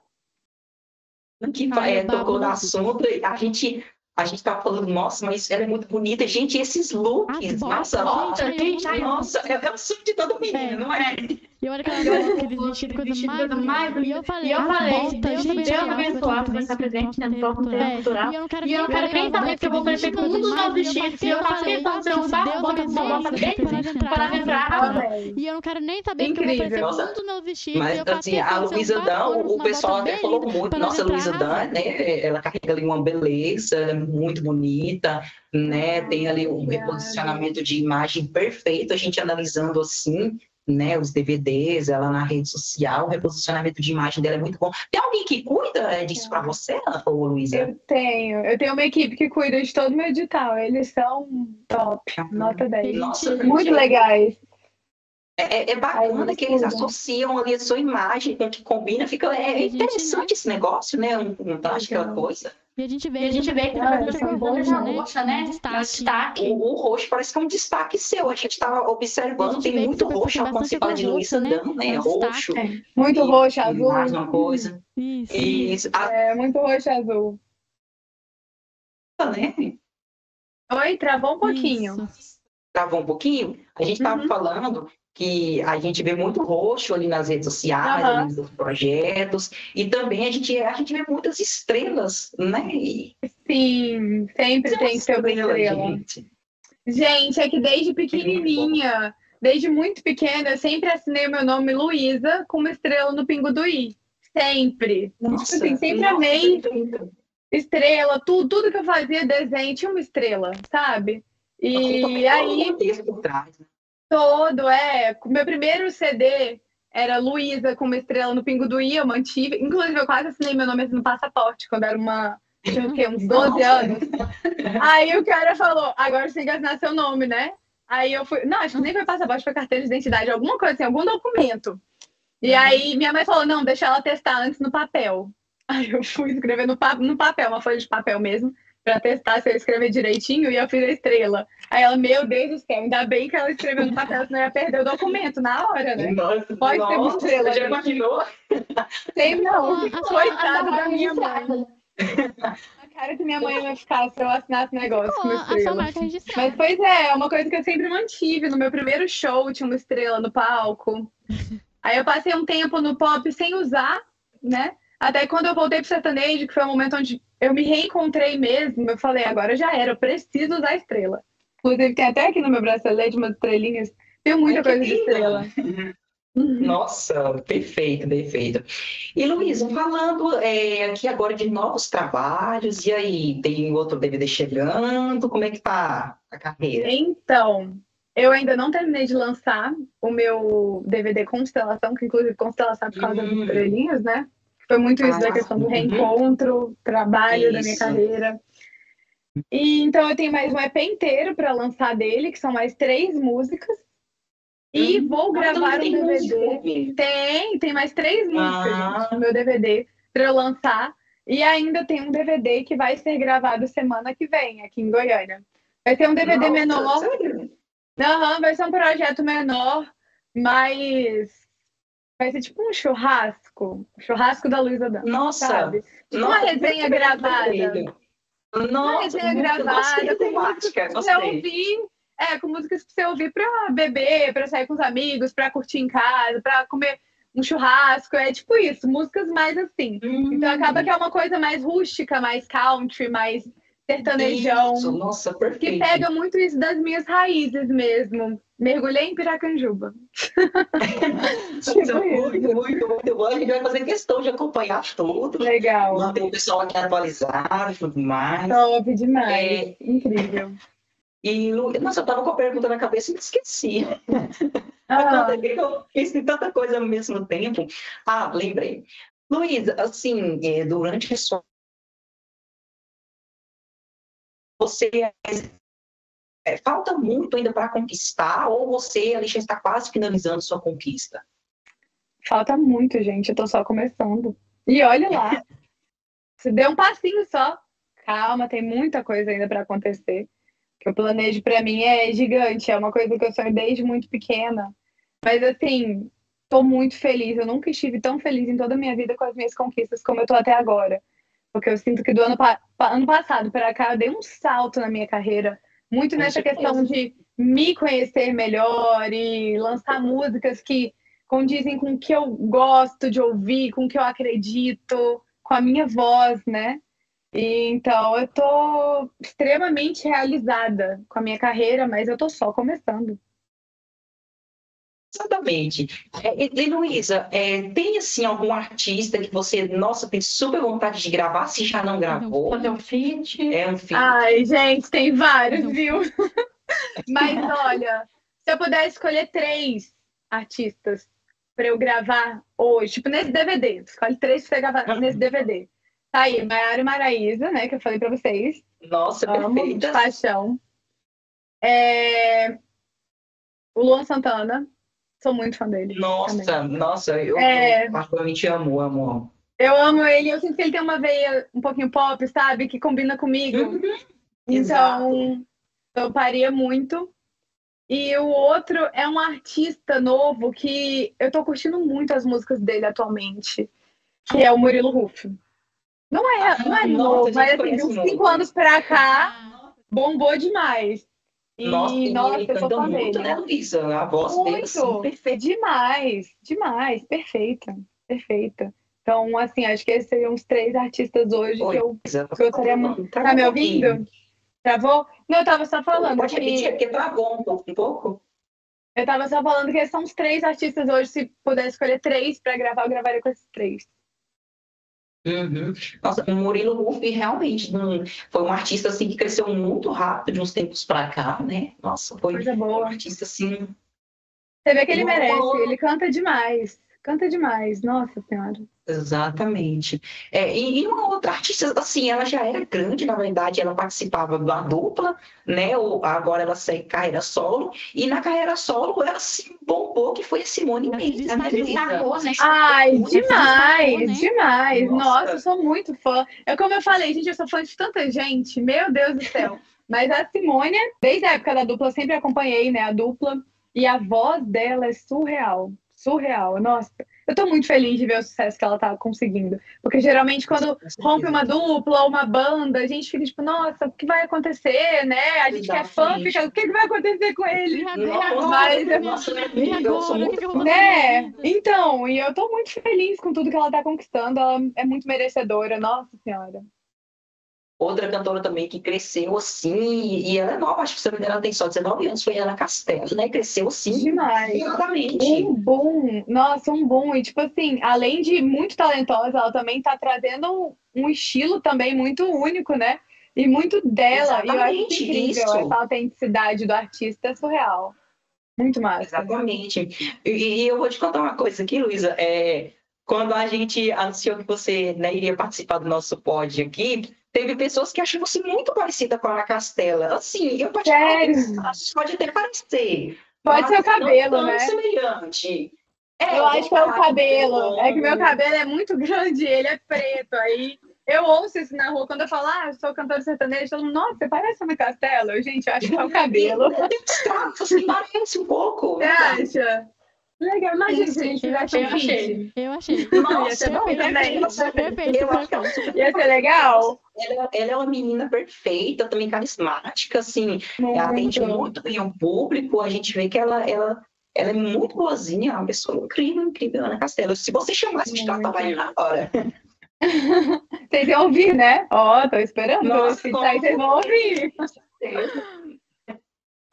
Speaker 2: que
Speaker 1: Ah,
Speaker 2: é, tocou no assunto, e a gente, a gente tava falando, nossa, mas ela é muito bonita. Gente, esses looks, nossa, nossa,
Speaker 1: gente,
Speaker 2: nossa, é, é o sonho de todo menino,
Speaker 1: É.
Speaker 2: não é?
Speaker 1: E olha que ela aquele vestido, coisa
Speaker 6: Vestido,
Speaker 1: mais bonita. E eu falei,
Speaker 6: E eu
Speaker 1: as
Speaker 6: falei, Deus
Speaker 1: gente,
Speaker 6: Deus abençoado por estar presente do
Speaker 1: cultural.
Speaker 6: Porto Cultural.
Speaker 1: E eu não quero
Speaker 6: E eu não quero nem saber se eu vou perfeito um dos meus vestidos. E eu faço questão de ser um barro, bota com uma bota bem para entrar.
Speaker 1: E eu não quero nem saber porque eu vou
Speaker 3: Incrível.
Speaker 1: oferecer um dos meus vestidos.
Speaker 2: Mas assim, a
Speaker 1: de
Speaker 2: Luísa Dan, o, pessoal até falou muito, nossa, Luísa Dan, né? Ela carrega ali uma beleza, ela é muito bonita, né? Tem ali um reposicionamento de imagem perfeito, a gente analisando assim, né? Os DVDs, ela na rede social, o reposicionamento de imagem dela é muito bom. Tem alguém que cuida é, disso pra você, ô Luísa?
Speaker 3: Eu tenho. Eu tenho uma equipe que cuida de todo o meu edital. Eles são top. Nota 10.
Speaker 2: Nossa,
Speaker 3: Muito
Speaker 2: gente,
Speaker 3: legais.
Speaker 2: É, é bacana
Speaker 3: Aí,
Speaker 2: que eles associam ali a sua imagem com o que combina, fica é
Speaker 1: gente,
Speaker 2: interessante esse negócio, né? Um, um, acho aquela
Speaker 3: Legal.
Speaker 2: coisa.
Speaker 1: E a gente vê,
Speaker 6: E a gente vê que
Speaker 3: Ah,
Speaker 6: tá
Speaker 3: essa
Speaker 6: com
Speaker 3: boa
Speaker 6: roxa, né?
Speaker 1: Destaque.
Speaker 6: É um destaque.
Speaker 2: O, o roxo parece que é um destaque seu. A gente estava
Speaker 1: a
Speaker 2: observando,
Speaker 1: gente
Speaker 2: tem muito
Speaker 1: você
Speaker 2: roxo
Speaker 1: tem
Speaker 2: quando você
Speaker 1: bastante
Speaker 2: fala de Luísa
Speaker 1: roxa, né?
Speaker 2: Né?
Speaker 1: É um
Speaker 2: Roxo.
Speaker 1: destaque.
Speaker 3: Muito
Speaker 2: e-
Speaker 3: roxo, azul.
Speaker 2: Mais uma coisa.
Speaker 1: Isso.
Speaker 2: A
Speaker 3: É, muito roxo, azul.
Speaker 2: né?
Speaker 3: Oi, travou um pouquinho.
Speaker 1: Isso.
Speaker 2: Travou um pouquinho. A gente estava
Speaker 3: Uhum.
Speaker 2: falando que a gente vê muito roxo ali nas redes sociais, ali nos projetos, e também a gente, a gente vê muitas estrelas, né? E
Speaker 3: Sim, sempre tem que ter uma estrela.
Speaker 2: gente.
Speaker 3: Gente, é que desde pequenininha, desde muito pequena, eu sempre assinei o meu nome Luísa com uma estrela no Pingo do I. Sempre.
Speaker 2: Nossa,
Speaker 3: assim, sempre
Speaker 2: nossa,
Speaker 3: amei estrela, tudo, tudo que eu fazia desenho tinha uma estrela, sabe? E
Speaker 2: um
Speaker 3: aí,
Speaker 2: contexto por trás, né?
Speaker 3: Todo, é. o Meu primeiro CD era Luísa com uma estrela no Pingo do I, eu mantive. Inclusive, eu quase assinei meu nome assim no passaporte, quando era uma. Tinha o quê? Uns 12
Speaker 2: Nossa.
Speaker 3: anos. Aí o cara falou: agora você tem que assinar seu nome, né? Aí eu fui. Não, acho que nem foi passaporte, foi carteira de identidade, alguma coisa assim, algum documento. E aí minha mãe falou: não, deixa ela testar antes no papel. Aí eu fui escrever no, pa no papel, uma folha de papel mesmo, pra testar se eu escrever direitinho, e eu fiz a estrela. Aí ela, meu Deus do céu, ainda bem que ela escreveu no papel, senão eu ia perder o documento na hora, né?
Speaker 2: Nossa,
Speaker 3: Pode ter uma
Speaker 2: nossa,
Speaker 3: estrela,
Speaker 2: já imaginou?
Speaker 3: Sei não,
Speaker 1: a-
Speaker 3: coitada da minha mãe. A cara que minha mãe ia ficar se eu assinasse negócio com
Speaker 1: Pô,
Speaker 3: uma
Speaker 1: a sua
Speaker 3: estrela. Mas, pois é, é uma coisa que eu sempre mantive. No meu primeiro show tinha uma estrela no palco. Aí eu passei um tempo no pop sem usar, né? Até quando eu voltei pro sertanejo, que foi um momento onde eu me reencontrei mesmo, eu falei, agora já era, eu preciso usar estrela. Inclusive, tem até aqui no meu bracelete umas estrelinhas. Tem muita
Speaker 2: Ai,
Speaker 3: coisa de estrela.
Speaker 2: Nossa, perfeito, perfeito. E Luísa, falando é, aqui agora de novos trabalhos, e aí, tem outro DVD chegando? Como é que tá a carreira?
Speaker 3: Então, eu ainda não terminei de lançar o meu DVD Constelação, que inclusive Constelação é por causa das
Speaker 2: Hum.
Speaker 3: estrelinhas, né? Foi muito isso da
Speaker 2: Ah,
Speaker 3: questão do
Speaker 2: uhum.
Speaker 3: reencontro, trabalho da minha
Speaker 2: Isso.
Speaker 3: carreira. E então eu tenho mais um EP inteiro para lançar dele, que são mais três músicas. E
Speaker 2: Hum,
Speaker 3: vou gravar um DVD. Tem, tem mais três músicas,
Speaker 2: Ah.
Speaker 3: gente, no meu DVD para eu lançar. E ainda tem um DVD que vai ser gravado semana que vem, aqui em Goiânia. Vai ser um DVD
Speaker 2: Nossa,
Speaker 3: menor.
Speaker 2: sério?
Speaker 3: Aham, vai ser um projeto menor, mas vai ser tipo um churrasco. Churrasco da Luísa Dan,
Speaker 2: Nossa,
Speaker 3: sabe? Tipo uma
Speaker 2: nossa,
Speaker 3: resenha
Speaker 2: perfeito,
Speaker 3: gravada.
Speaker 2: Nossa,
Speaker 3: resenha gravada, com
Speaker 2: temática,
Speaker 3: músicas pra ouvir. É, com músicas pra você ouvir pra beber, pra sair com os amigos, pra curtir em casa, pra comer um churrasco. É tipo isso, músicas mais assim. Então acaba que é uma coisa mais rústica, mais country, mais sertanejão.
Speaker 2: Isso, nossa,
Speaker 3: Que
Speaker 2: perfeito.
Speaker 3: pega muito isso das minhas raízes mesmo. Mergulhei em Piracanjuba.
Speaker 2: É muito, muito, muito bom. A gente vai fazer questão de acompanhar tudo.
Speaker 3: Legal.
Speaker 2: Manter o pessoal aqui atualizado e tudo mais.
Speaker 3: Top demais.
Speaker 2: É,
Speaker 3: Incrível.
Speaker 2: e, nossa, eu tava com a pergunta na cabeça e esqueci.
Speaker 3: Ah,
Speaker 2: Eu fiz tanta coisa ao mesmo tempo. Ah, lembrei. Luísa, assim, eh, durante a sua. Você eh, falta muito ainda para conquistar, ou você ali já está quase finalizando sua conquista?
Speaker 3: falta muito, gente. Eu tô só começando. E olha lá. Se deu um passinho só. Calma, tem muita coisa ainda para acontecer. O que eu planejo para mim é gigante. É uma coisa que eu sonho desde muito pequena. Mas assim, tô muito feliz. Eu nunca estive tão feliz em toda a minha vida com as minhas conquistas como eu tô até agora. Porque eu sinto que do ano, ano passado para cá eu dei um salto na minha carreira, muito nessa questão de me conhecer melhor e lançar músicas que condizem com o que eu gosto de ouvir, com o que eu acredito, com a minha voz, né? E, então eu tô extremamente realizada com a minha carreira, mas eu tô só começando.
Speaker 2: Exatamente. É, e, e, Luísa, é, tem assim algum artista que você, nossa, tem super vontade de gravar, se já não gravou?
Speaker 6: Fazer um feat.
Speaker 2: É um filme.
Speaker 3: Ai, gente, tem vários, viu? Mas olha, se eu puder escolher três artistas para eu gravar hoje, tipo nesse DVD, escolhe três você gravar nesse DVD. Tá aí, Maiara e Maraísa, né, que eu falei pra vocês.
Speaker 2: Nossa,
Speaker 3: Amo de
Speaker 2: perfeita.
Speaker 3: paixão. É... O Luan Santana, sou muito fã dele.
Speaker 2: Nossa,
Speaker 3: também.
Speaker 2: nossa, eu,
Speaker 3: É.
Speaker 2: eu particularmente amo, amo, amo.
Speaker 3: Eu amo ele, eu sinto que ele tem uma veia um pouquinho pop, sabe? Que combina comigo.
Speaker 2: Uhum.
Speaker 3: Então, eu paria muito. E o outro é um artista novo que eu tô curtindo muito as músicas dele atualmente, que é o Murilo Ruff. Não é, não é
Speaker 2: Ah,
Speaker 3: novo,
Speaker 2: nossa,
Speaker 3: mas assim, de uns cinco anos pra cá,
Speaker 1: Ah,
Speaker 3: bombou demais. E,
Speaker 2: Nossa, e
Speaker 3: nossa,
Speaker 2: ele canta muito, né, Luísa? A voz dele, assim,
Speaker 3: Muito.
Speaker 2: perfeita.
Speaker 3: Demais, demais, perfeita, perfeita. Então, assim, acho que esses seriam os três artistas hoje
Speaker 2: Oi,
Speaker 3: que eu
Speaker 2: Luísa,
Speaker 3: gostaria muito.
Speaker 2: Trava
Speaker 3: Tá me
Speaker 2: um
Speaker 3: ouvindo? Travou? Não, eu tava só falando
Speaker 2: Pode repetir, é
Speaker 3: que
Speaker 2: porque travou um pouco, um pouco.
Speaker 3: eu tava só falando que esses são os três artistas hoje. Se puder escolher três pra gravar, eu gravaria com esses três.
Speaker 2: Uhum. Nossa, o Murilo Ruff realmente foi um artista assim que cresceu muito rápido de uns tempos pra cá, né? Nossa, foi
Speaker 3: Coisa
Speaker 2: um artista assim.
Speaker 3: Você vê que ele merece, ele canta demais. Canta demais, nossa senhora.
Speaker 2: Exatamente. É, e, e uma outra artista, assim, ela já era grande, na verdade, ela participava da dupla, né? O- agora ela segue carreira solo, e na carreira solo ela se bombou, que foi a Simone Mendes, né?
Speaker 1: destacou,
Speaker 6: né?
Speaker 3: Ai,
Speaker 2: Muito
Speaker 3: demais,
Speaker 1: né?
Speaker 3: demais.
Speaker 2: Nossa.
Speaker 3: Nossa, eu sou muito fã. É como eu falei, gente, eu sou fã de tanta gente. Meu Deus do céu. Mas a Simone, desde a época da dupla, eu sempre acompanhei, né, a dupla. E a voz dela é surreal. Surreal. Nossa, eu tô muito feliz de ver o sucesso que ela tá conseguindo. Porque geralmente quando rompe uma dupla ou uma banda, a gente fica tipo, nossa, o que vai acontecer, né? A gente que é fã fica, o que vai acontecer com ele? Mas
Speaker 2: eu muito
Speaker 3: Né? Então, e eu tô muito feliz com tudo que ela tá conquistando. Ela é muito merecedora, nossa senhora.
Speaker 2: Outra cantora também que cresceu assim, e ela é nova, acho que se não me engano, ela tem só 19 anos, foi Ana Castelo, né? Cresceu assim,
Speaker 3: Demais.
Speaker 2: rapidamente.
Speaker 3: Um boom, nossa, um boom. E tipo assim, além de muito talentosa, ela também tá trazendo um, estilo também muito único, né? E muito dela. E eu acho
Speaker 2: Exatamente,
Speaker 3: incrível
Speaker 2: isso.
Speaker 3: essa autenticidade do artista, é surreal. Muito massa.
Speaker 2: Exatamente. E, e eu vou te contar uma coisa aqui, Luísa. É, quando a gente anunciou que você né, iria participar do nosso pod aqui, teve pessoas que achavam você muito parecida com a Ana Castela. Assim, eu particularmente acho pode até parecer.
Speaker 3: Pode ser o cabelo,
Speaker 2: não
Speaker 3: né?
Speaker 2: semelhante. É,
Speaker 3: Eu acho que é o cabelo. É que meu cabelo é muito grande ele é preto. Aí eu ouço isso na rua. Quando eu falo, ah, eu sou cantora sertaneja, todo mundo, nossa, você parece a Ana Castelo. Eu, Gente, eu acho que é o cabelo.
Speaker 2: Eu tenho uns traços, assim, parece um pouco.
Speaker 3: Você acha? Legal, imagina se a gente fizesse
Speaker 6: Eu
Speaker 3: um
Speaker 6: achei.
Speaker 3: feat.
Speaker 1: Eu achei.
Speaker 3: Ia ser bom
Speaker 1: Perfeito,
Speaker 3: também.
Speaker 1: Perfeito,
Speaker 2: Eu acho que é
Speaker 3: Ia ser legal?
Speaker 2: Ela, ela é uma menina perfeita, também carismática, assim, ela atende muito bem ao público, a gente vê que ela, ela, ela é muito boazinha, uma pessoa incrível, incrível, Ana Castelo. Se você chamasse, a gente
Speaker 3: Muito.
Speaker 2: tava na hora.
Speaker 3: Vocês iam ouvir, né? Ó, tô esperando.
Speaker 2: Nossa,
Speaker 3: aí vocês vão ouvir.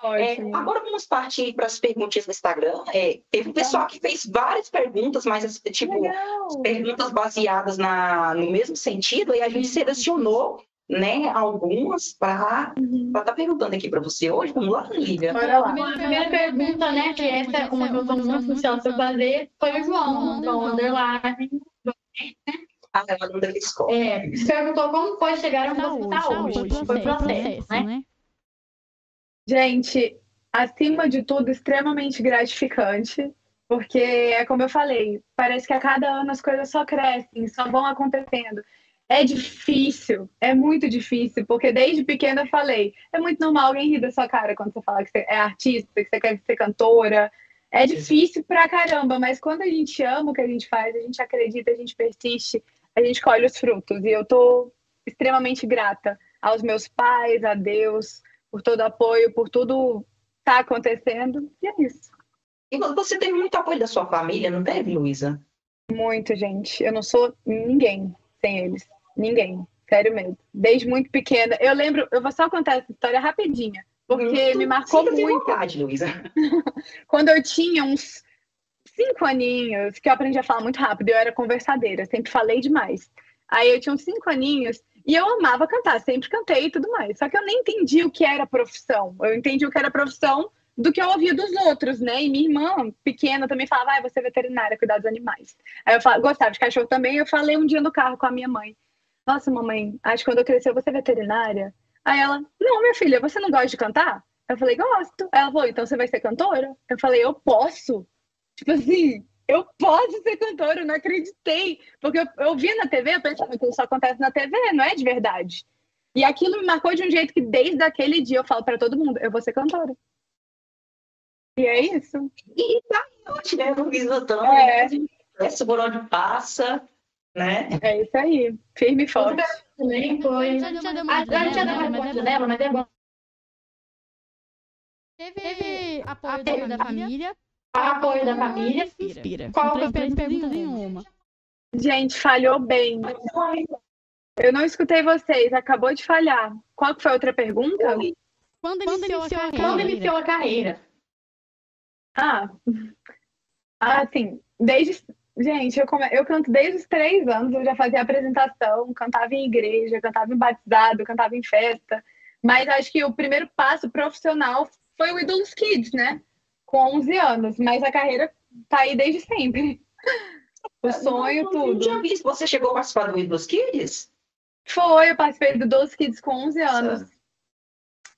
Speaker 2: É, agora vamos partir para as perguntas do Instagram. É, teve um pessoal que fez várias perguntas, mas tipo,
Speaker 3: Legal.
Speaker 2: perguntas baseadas na, no mesmo sentido, e a gente selecionou né, algumas para
Speaker 3: Uhum.
Speaker 2: estar perguntando aqui para você hoje. Vamos lá, Lívia?
Speaker 3: Bora lá.
Speaker 6: A primeira pergunta, né, que essa é uma que eu vou função para fazer, foi o João, João Underline.
Speaker 2: Ah, ela não deve escola.
Speaker 6: É, perguntou como foi chegar onde
Speaker 1: Tá
Speaker 6: está
Speaker 1: tá
Speaker 6: hoje.
Speaker 1: hoje.
Speaker 6: Foi processo, né?
Speaker 3: Gente, acima de tudo, extremamente gratificante, porque é como eu falei, parece que a cada ano as coisas só crescem, só vão acontecendo. É difícil, é muito difícil, porque desde pequena eu falei, é muito normal alguém rir da sua cara quando você fala que você é artista, que você quer ser cantora. É difícil pra caramba, mas quando a gente ama o que a gente faz, a gente acredita, a gente persiste, a gente colhe os frutos. E eu tô extremamente grata aos meus pais, a Deus, por todo o apoio, por tudo tá acontecendo. E é isso.
Speaker 2: E você teve muito apoio da sua família, não teve, Luísa?
Speaker 3: Muito, gente. Eu não sou ninguém sem eles. Ninguém. Sério mesmo. Desde muito pequena. Eu lembro, eu vou só contar essa história rapidinha, porque
Speaker 2: Muito.
Speaker 3: me marcou muito.
Speaker 2: vontade, Luísa.
Speaker 3: Quando eu tinha uns cinco aninhos, que eu aprendi a falar muito rápido, eu era conversadeira, sempre falei demais. Aí eu tinha uns cinco aninhos e eu amava cantar, sempre cantei e tudo mais. Só que eu nem entendi o que era profissão. Eu entendi o que era profissão do que eu ouvia dos outros, né? E minha irmã, pequena, também falava, ah, você é veterinária, cuidar dos animais. Aí eu falava, gostava de cachorro também, eu falei um dia no carro com a minha mãe. Nossa, mamãe, acho que quando eu crescer vou ser veterinária. Aí ela, não, minha filha, você não gosta de cantar? Eu falei, gosto. Aí ela falou, então você vai ser cantora? Eu falei, eu posso. Tipo assim, eu posso ser cantora, eu não acreditei. Porque eu, eu via na TV, eu pensava que isso acontece na TV, não é de verdade. E aquilo me marcou de um jeito que desde aquele dia eu falo pra todo mundo, eu vou ser cantora. E é isso.
Speaker 2: E tá hoje, né, Luísa? Então,
Speaker 3: É.
Speaker 2: Essa por onde passa, né?
Speaker 3: É isso aí. Firme e forte.
Speaker 6: Também foi. A gente já deu uma resposta dela, mas é bom.
Speaker 1: Teve apoio da família.
Speaker 6: Apoio da família.
Speaker 1: Inspira.
Speaker 6: Qual
Speaker 1: Três
Speaker 6: que é a
Speaker 1: perguntas em uma.
Speaker 3: Gente, falhou bem. Eu não escutei vocês, acabou de falhar. Qual que foi a outra pergunta?
Speaker 1: Quando iniciou, a carreira?
Speaker 6: Quando iniciou a carreira?
Speaker 3: Ah, ah, sim. Desde, gente, eu, come... eu canto desde os três anos. Eu já fazia apresentação, cantava em igreja, cantava em batizado, cantava em festa. Mas acho que o primeiro passo profissional foi o Idols Kids, né? Com 11 anos. Mas a carreira tá aí desde sempre. O sonho,
Speaker 2: Eu
Speaker 3: tudo.
Speaker 2: tinha visto. Você chegou a participar do Idols Kids?
Speaker 3: Foi, eu participei do Idols Kids com 11 anos.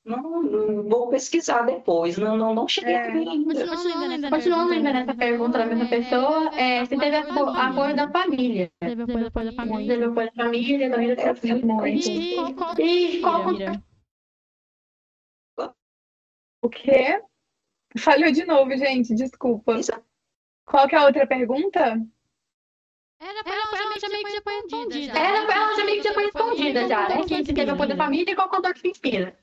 Speaker 2: Não, não, vou pesquisar depois. Não, não, não cheguei
Speaker 3: É.
Speaker 2: a ver ainda.
Speaker 1: Continuando ainda
Speaker 6: Continuando ainda nessa pergunta da mesma pessoa, é, se teve apo- apoio da família.
Speaker 1: Teve apoio, apoio da família.
Speaker 6: Teve apoio da família, da família da família.
Speaker 3: Muito.
Speaker 1: E qual?
Speaker 3: O quê? Falhou de novo, gente, desculpa.
Speaker 2: Isso.
Speaker 3: Qual que é a outra pergunta?
Speaker 1: Era pra ela já meio que já foi respondida.
Speaker 6: Era, ela já meio que já foi respondida já, né? Que se teve apoio da família e qual cantor que se inspira.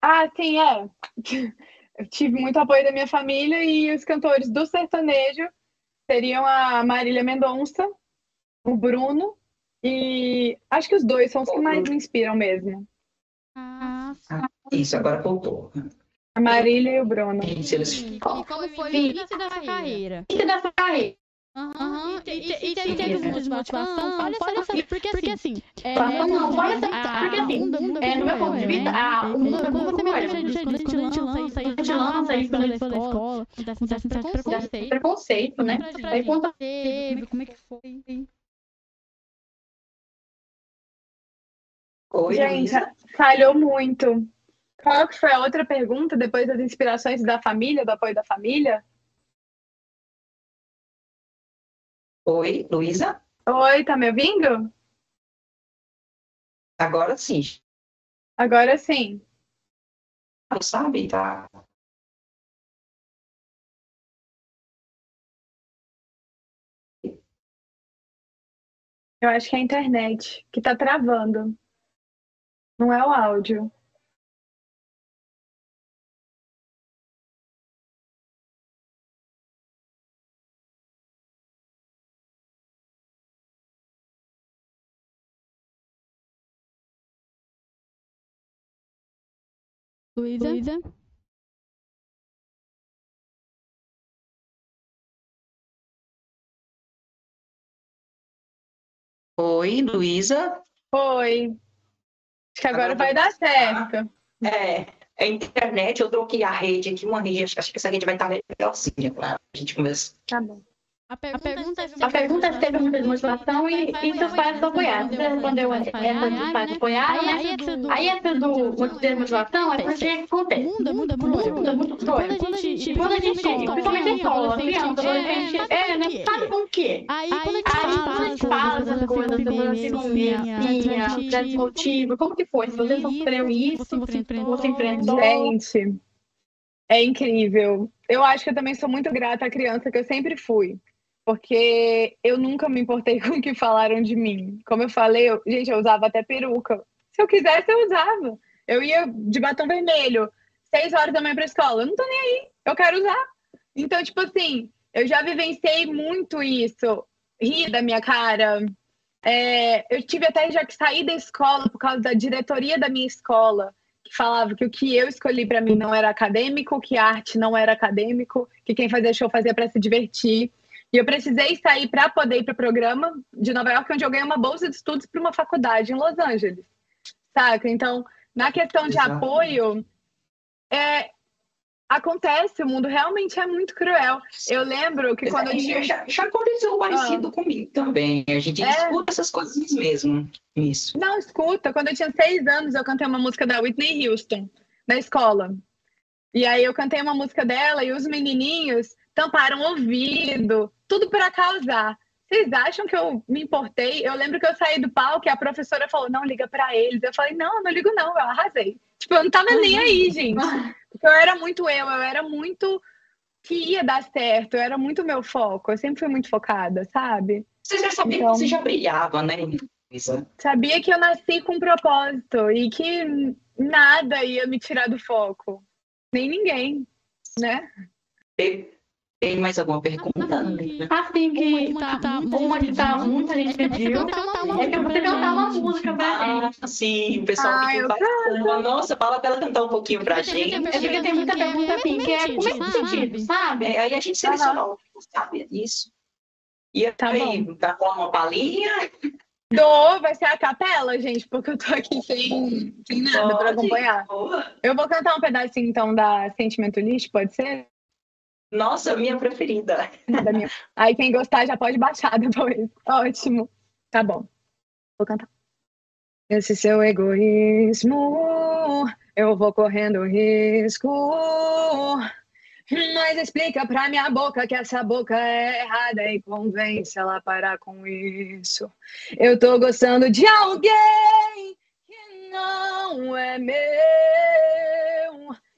Speaker 3: Ah, sim, é. Eu tive muito apoio da minha família e os cantores do sertanejo seriam a Marília Mendonça, o Bruno e acho que os dois são os que mais me inspiram mesmo.
Speaker 1: Ah,
Speaker 2: Isso, agora voltou.
Speaker 3: A Marília e o Bruno.
Speaker 2: Gente, eles-
Speaker 1: sim. E como foi o início dessa carreira?
Speaker 6: E dessa carreira.
Speaker 1: Aham. E, e, e teve
Speaker 6: teve
Speaker 1: muita desmotivação? Fala essa, porque, porque assim, é,
Speaker 6: Fala, não, fala essa-
Speaker 1: a-
Speaker 6: porque assim, é, no meu ponto de vista, a- o mundo é
Speaker 1: quando
Speaker 6: muito
Speaker 1: você
Speaker 6: cruel.
Speaker 1: mesmo já disse, quando a gente lança isso,
Speaker 6: a gente lança isso
Speaker 1: quando a
Speaker 6: na
Speaker 1: gente for da escola, acontece um certo preconceito.
Speaker 6: Preconceito, né? Aí conta
Speaker 1: teve, como é que foi?
Speaker 2: Oi,
Speaker 3: Gente, falhou muito. Qual que foi a outra pergunta depois das inspirações da família, do apoio da família?
Speaker 2: Oi, Luísa?
Speaker 3: Oi, tá me ouvindo?
Speaker 2: Agora sim.
Speaker 3: Agora sim.
Speaker 2: Não sabe? Tá.
Speaker 3: Eu acho que é a internet que tá travando. Não é o áudio.
Speaker 1: Luísa?
Speaker 2: Oi, Luísa?
Speaker 3: Oi. Acho que agora
Speaker 2: Agora
Speaker 3: vai dar certo.
Speaker 2: É, a internet, eu troquei a rede aqui, uma rede, acho que essa rede vai estar melhorzinha, claro. A gente começa.
Speaker 3: Tá bom.
Speaker 1: A pergunta,
Speaker 6: A pergunta é se teve muita desmotivação e, e seus pais apoiaram. Você respondeu essa dos pais apoiaram, né?
Speaker 1: Aí essa do...
Speaker 6: Desmotivação é porque acontece.
Speaker 1: Muda, muda, muda.
Speaker 6: é muito cruel.
Speaker 1: Quando a gente...
Speaker 6: Quando a gente, principalmente na escola, criança,
Speaker 1: adolescente,
Speaker 6: adolescente, é, né? Sabe com o quê?
Speaker 1: Aí, quando
Speaker 6: a gente fala essas coisas,
Speaker 1: assim,
Speaker 6: assim, desmotivo, como que foi? Se você sofreu isso, você enfrentou.
Speaker 3: Gente, é incrível. Eu acho que eu também sou muito grata à criança que eu sempre fui. Porque eu nunca me importei com o que falaram de mim. Como eu falei, eu- gente, eu usava até peruca. Se eu quisesse, eu usava. Eu ia de batom vermelho, seis horas da manhã pra escola. Eu não tô nem aí. Eu quero usar. Então, tipo assim, eu já vivenciei muito isso. Rir da minha cara. É, eu tive até já que sair da escola por causa da diretoria da minha escola, que falava que o que eu escolhi pra mim não era acadêmico, que arte não era acadêmico, que quem fazia show fazia pra se divertir. E eu precisei sair para poder ir para o programa de Nova York, onde eu ganhei uma bolsa de estudos para uma faculdade em Los Angeles. Saca? Então, na questão de
Speaker 2: Exatamente.
Speaker 3: apoio, é, acontece, o mundo realmente é muito cruel. Eu lembro que quando eu
Speaker 2: já,
Speaker 3: tinha.
Speaker 2: já, já aconteceu parecido comigo também. A gente
Speaker 3: É.
Speaker 2: escuta essas coisas mesmo. Isso.
Speaker 3: Não, escuta, quando eu tinha seis anos, eu cantei uma música da Whitney Houston na escola. E aí eu cantei uma música dela e os menininhos tamparam o ouvido, tudo para causar. Vocês acham que eu me importei? Eu lembro que eu saí do palco e a professora falou: não, liga para eles. Eu falei: não, eu não ligo, não, eu arrasei. Tipo, eu não tava nem aí, gente. Porque eu era muito eu, eu era muito que ia dar certo, eu era muito meu foco, eu sempre fui muito focada, sabe?
Speaker 2: Você já sabia
Speaker 3: Então-
Speaker 2: que você já brilhava, né, Luísa?
Speaker 3: Sabia que eu nasci com um propósito e que nada ia me tirar do foco. Nem ninguém, né?
Speaker 2: Tem, mais alguma pergunta?
Speaker 6: Assim que
Speaker 1: Uma que tá
Speaker 6: uma que tá muita gente pediu é que você cantar uma música pra gente.
Speaker 2: Ah, sim, o pessoal
Speaker 3: Ah,
Speaker 2: que
Speaker 3: eu
Speaker 2: faz Nossa, fala pra ela cantar um pouquinho pra gente.
Speaker 6: É porque tem muita pergunta assim, que é com esse sentido, sabe?
Speaker 2: É, aí a gente selecionou, sabe disso. E
Speaker 3: Tá
Speaker 2: aí, tá com uma palhinha?
Speaker 3: Dou, vai ser a capela, gente, porque eu tô aqui sem, sem nada pra acompanhar.
Speaker 2: Boa.
Speaker 3: Eu vou cantar um pedacinho então da Sentimentalist, pode ser?
Speaker 2: Nossa, minha preferida.
Speaker 3: Da minha- Aí quem gostar já pode baixar depois. Ótimo. Tá bom. Vou cantar. Esse seu egoísmo, eu vou correndo risco. Mas explica pra minha boca que essa boca é errada e convence ela a parar com isso. Eu tô gostando de alguém que não é meu.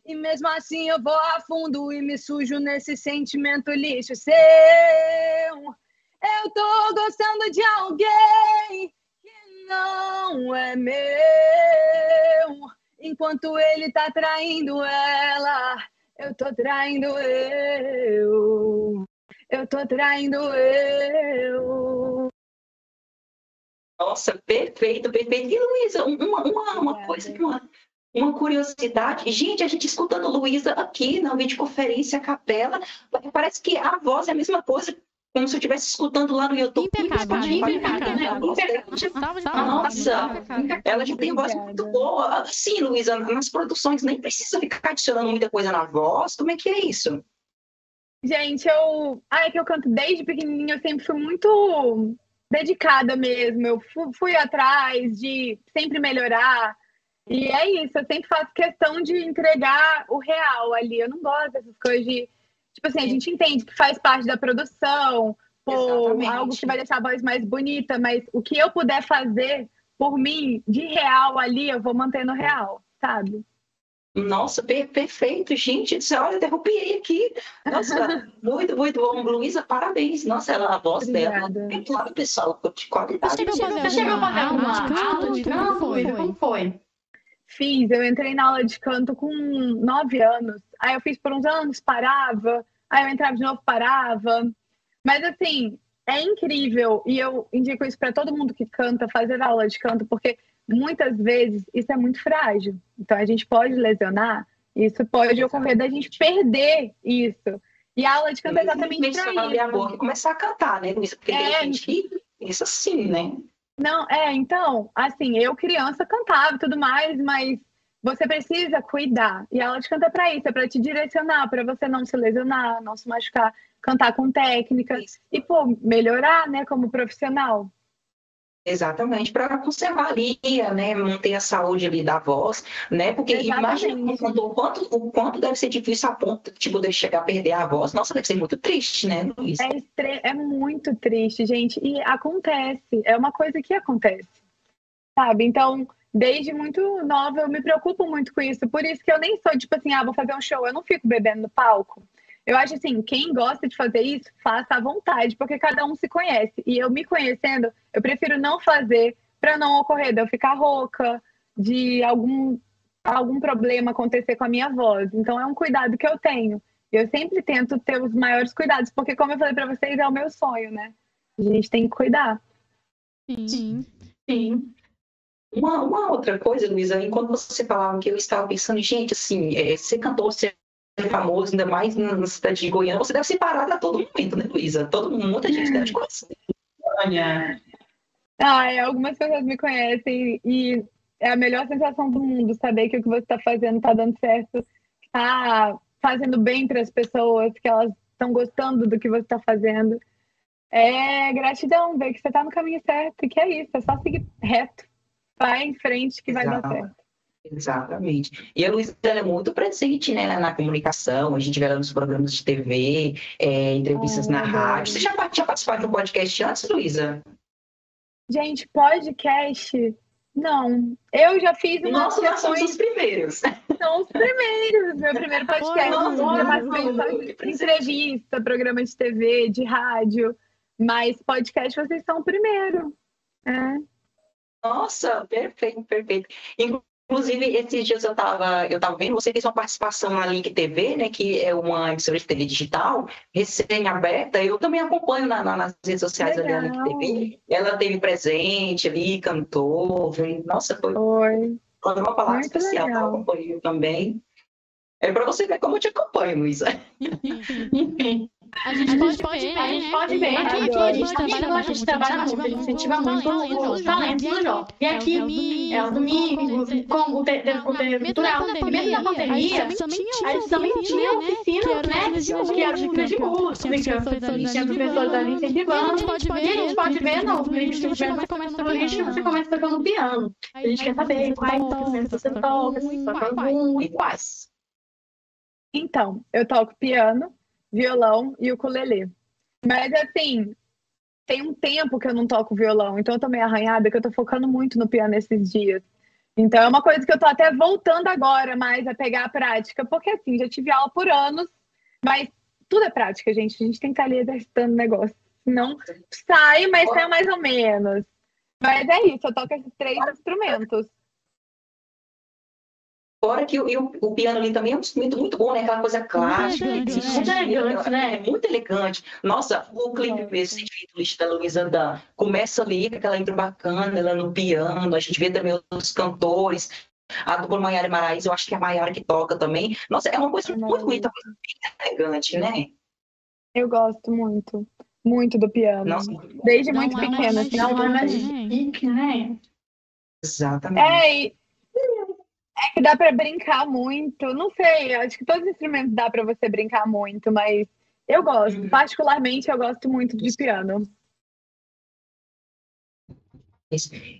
Speaker 3: E mesmo assim eu vou a fundo e me sujo nesse sentimento lixo seu. Eu tô gostando de alguém que não é meu. Enquanto ele tá traindo ela, eu tô traindo eu. Eu tô traindo eu.
Speaker 2: Nossa, perfeito, perfeito. E Luísa, uma, uma, uma coisa, uma, uma curiosidade. Gente, a gente escutando Luísa aqui na videoconferência capela, parece que a voz é a mesma coisa, como se eu estivesse escutando lá no YouTube.
Speaker 1: Impecável,
Speaker 6: impecável,
Speaker 2: Nossa. Ela já tem voz muito boa. Sim, Luísa, nas produções nem precisa ficar adicionando muita coisa na voz. Como é que é isso?
Speaker 3: Gente, eu. Ah, é que eu canto desde pequenininha, eu sempre fui muito dedicada mesmo. Eu fu- fui atrás de sempre melhorar. E é isso, eu sempre faço questão de entregar o real ali. Eu não gosto dessas coisas de. Tipo assim, a gente entende que faz parte da produção, pô,
Speaker 2: Exatamente.
Speaker 3: algo que vai deixar a voz mais bonita, mas o que eu puder fazer por mim, de real ali, eu vou manter no real, sabe?
Speaker 2: Nossa, per- perfeito, gente. Olha, eu derrubei aqui. Nossa, muito, muito bom. Luísa, parabéns. Nossa, ela, a voz dela.
Speaker 3: Obrigada.
Speaker 2: É claro, pessoal, de qualidade.
Speaker 1: Você chegou a fazer
Speaker 6: Você chegou a fazer
Speaker 1: alguma
Speaker 6: uma
Speaker 1: aula de Como foi?
Speaker 6: Como foi?
Speaker 3: Fiz, eu entrei na aula de canto com nove anos. Aí eu fiz por uns anos, parava. Aí eu entrava de novo, parava. Mas assim, é incrível. E eu indico isso para todo mundo que canta, fazer aula de canto, porque muitas vezes isso é muito frágil. Então a gente pode lesionar, isso pode ocorrer da gente perder isso. E a aula de canto é exatamente
Speaker 2: a abrir a
Speaker 3: para
Speaker 2: boca e
Speaker 3: isso.
Speaker 2: começar a cantar, né? Porque
Speaker 3: É.
Speaker 2: tem gente pensa assim, né?
Speaker 3: Não, é, então, assim, eu criança cantava e tudo mais, mas você precisa cuidar. E a aula de canto é para isso, é para te direcionar, para você não se lesionar, não se machucar, cantar com técnica e, pô, melhorar, né, como profissional.
Speaker 2: Exatamente, para conservar ali, né, manter a saúde ali da voz, né? Porque imagina
Speaker 3: Exatamente.
Speaker 2: o quanto, o quanto deve ser difícil a ponto tipo, de chegar a perder a voz. Nossa, deve ser muito triste, né, Luiz?
Speaker 3: É, estre- é muito triste, gente, e acontece, é uma coisa que acontece, sabe? Então, desde muito nova eu me preocupo muito com isso, por isso que eu nem sou tipo assim, ah, vou fazer um show, eu não fico bebendo no palco. Eu acho assim, quem gosta de fazer isso, faça à vontade, porque cada um se conhece. E eu me conhecendo, eu prefiro não fazer para não ocorrer de eu ficar rouca, de algum, algum problema acontecer com a minha voz. Então é um cuidado que eu tenho. Eu sempre tento ter os maiores cuidados, porque como eu falei para vocês, é o meu sonho, né? A gente tem que cuidar.
Speaker 1: Sim.
Speaker 6: Sim.
Speaker 2: Uma, uma outra coisa, Luísa, enquanto você falava que eu estava pensando, gente, assim, é, ser cantor, ser famoso, ainda mais na cidade de Goiânia, você deve ser parada a todo momento, né, Luísa? Todo, muita gente deve te conhecer. Goiânia.
Speaker 3: Ah, é, algumas pessoas me conhecem e é a melhor sensação do mundo saber que o que você está fazendo está dando certo, está fazendo bem para as pessoas, que elas estão gostando do que você está fazendo. É gratidão, ver que você está no caminho certo e que é isso, é só seguir reto, vai em frente que vai dar certo.
Speaker 2: Exatamente. E a Luísa é muito presente né, na comunicação, a gente vê ela nos programas de TV, é, entrevistas
Speaker 3: Ah,
Speaker 2: na rádio. Você já tinha participado de um podcast antes, Luísa?
Speaker 3: Gente, podcast? Não. Eu já fiz umas
Speaker 2: Nossa, nós somos os primeiros.
Speaker 3: são os primeiros. Meu primeiro podcast.
Speaker 1: Nossa,
Speaker 3: já entrevista, programa de TV, de rádio. Mas podcast vocês são o primeiro. É.
Speaker 2: Nossa, perfeito, perfeito. Inclusive, esses dias eu estava eu tava vendo, você fez uma participação na Link TV, né, que é uma emissora de TV digital, recém-aberta. Eu também acompanho na- na- nas redes sociais ali, a Link. TV. Ela teve presente ali, cantou. foi- Nossa, foi
Speaker 3: Oi.
Speaker 2: foi uma palavra
Speaker 3: Muito
Speaker 2: especial. Eu
Speaker 3: legal.
Speaker 2: acompanho também. É para você ver como eu te acompanho, Luísa.
Speaker 6: Enfim.
Speaker 1: A gente, pode, ver,
Speaker 6: A gente
Speaker 1: né?
Speaker 6: pode ver.
Speaker 1: Aqui,
Speaker 6: Aqui, a
Speaker 1: a
Speaker 6: gente,
Speaker 1: gente
Speaker 6: aqui,
Speaker 1: trabalha
Speaker 6: a gente trabalha muito, a gente incentiva muito os talentos do jovem. E aqui é o domingo, com o cultural. Mesmo na pandemia, a gente também tinha oficina, né? Que era oficina de música, tinha professores tinha professores ali incentivando.
Speaker 1: A gente pode
Speaker 6: E a gente pode ver, não, vídeos que tiver mais que você começa tocando piano. A gente quer saber quais instrumentos você toca, se toca algum e quais.
Speaker 3: Então, eu toco piano, violão e ukulele. Mas assim, tem um tempo que eu não toco violão, então eu tô meio arranhada que eu tô focando muito no piano esses dias. Então é uma coisa que eu tô até voltando agora mais a pegar a prática, porque assim, já tive aula por anos, mas tudo é prática, gente. A gente tem que estar ali exercitando o negócio. Senão sai, mas sai mais ou menos. Mas é isso, eu toco esses três instrumentos.
Speaker 2: Fora que o, e o, o piano ali também é um instrumento muito bom, né? Aquela coisa clássica.
Speaker 1: elegante,
Speaker 6: Muito elegante, né?
Speaker 2: É muito elegante. Nossa, o clipe mesmo, esse da Luísa Dan, começa ali com aquela intro bacana, ela no piano, a gente vê também os cantores, a dupla Maiara e Maraísa, eu acho que é a Maiara que toca também. Nossa, é uma coisa muito bonita, bem elegante, né?
Speaker 3: Eu gosto muito, muito do piano.
Speaker 2: Nossa,
Speaker 3: Desde
Speaker 1: Dá
Speaker 3: muito
Speaker 1: uma
Speaker 3: pequena. assim,
Speaker 6: uma
Speaker 3: eu
Speaker 6: mais chique, né?
Speaker 2: exatamente.
Speaker 3: É, e é que dá pra brincar muito. Não sei, acho que todos os instrumentos dá pra você brincar muito, mas eu gosto.
Speaker 2: Uhum.
Speaker 3: Particularmente, eu gosto muito de piano.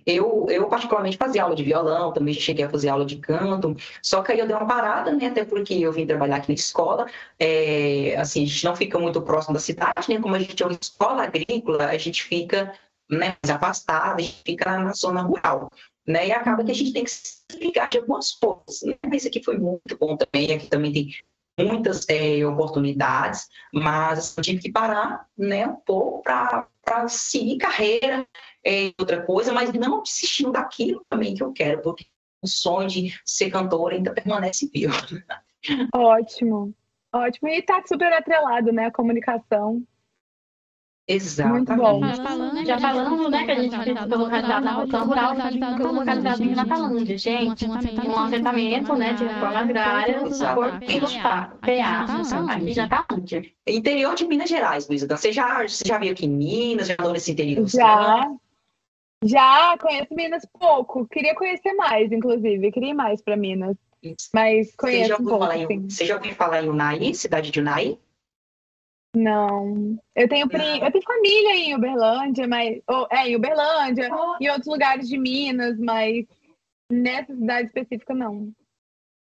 Speaker 2: Eu, eu particularmente fazia aula de violão, também cheguei a fazer aula de canto, só que aí eu dei uma parada, né? Até porque eu vim trabalhar aqui na escola. É, assim, a gente não fica muito próximo da cidade, né? Como a gente é uma escola agrícola, a gente fica né, mais afastado, a gente fica na zona rural. Né? E acaba que a gente tem que se ligar de algumas coisas. Né? Mas aqui foi muito bom também, aqui também tem muitas é, oportunidades, mas eu tive que parar né, um pouco para seguir carreira, é, outra coisa, mas não desistindo daquilo também que eu quero, porque o sonho de ser cantora ainda permanece vivo.
Speaker 3: Ótimo. Ótimo. E tá super atrelado, né? A comunicação.
Speaker 2: Exatamente.
Speaker 3: bom.
Speaker 6: Já falando, né, que a gente ficou localizado na região rural, a gente ficou localizado em Natalândia, gente. Um assentamento, né, de forma agrária, por PA, aqui já tá onde?
Speaker 2: Interior de Minas Gerais, Luísa. Você já, você já veio aqui em Minas, já andou nesse interior?
Speaker 3: Já. Já conheço Minas pouco. Queria conhecer mais, inclusive. Queria ir mais para Minas. Mas
Speaker 2: Você já,
Speaker 3: conheço um
Speaker 2: ouviu
Speaker 3: pouco,
Speaker 2: falar em, você já ouviu falar em Unai, cidade de Unai?
Speaker 3: Não. Eu tenho, pri... eu tenho família em Uberlândia, mas. ou, é, em Uberlândia, em outros lugares de Minas, mas nessa cidade específica, não.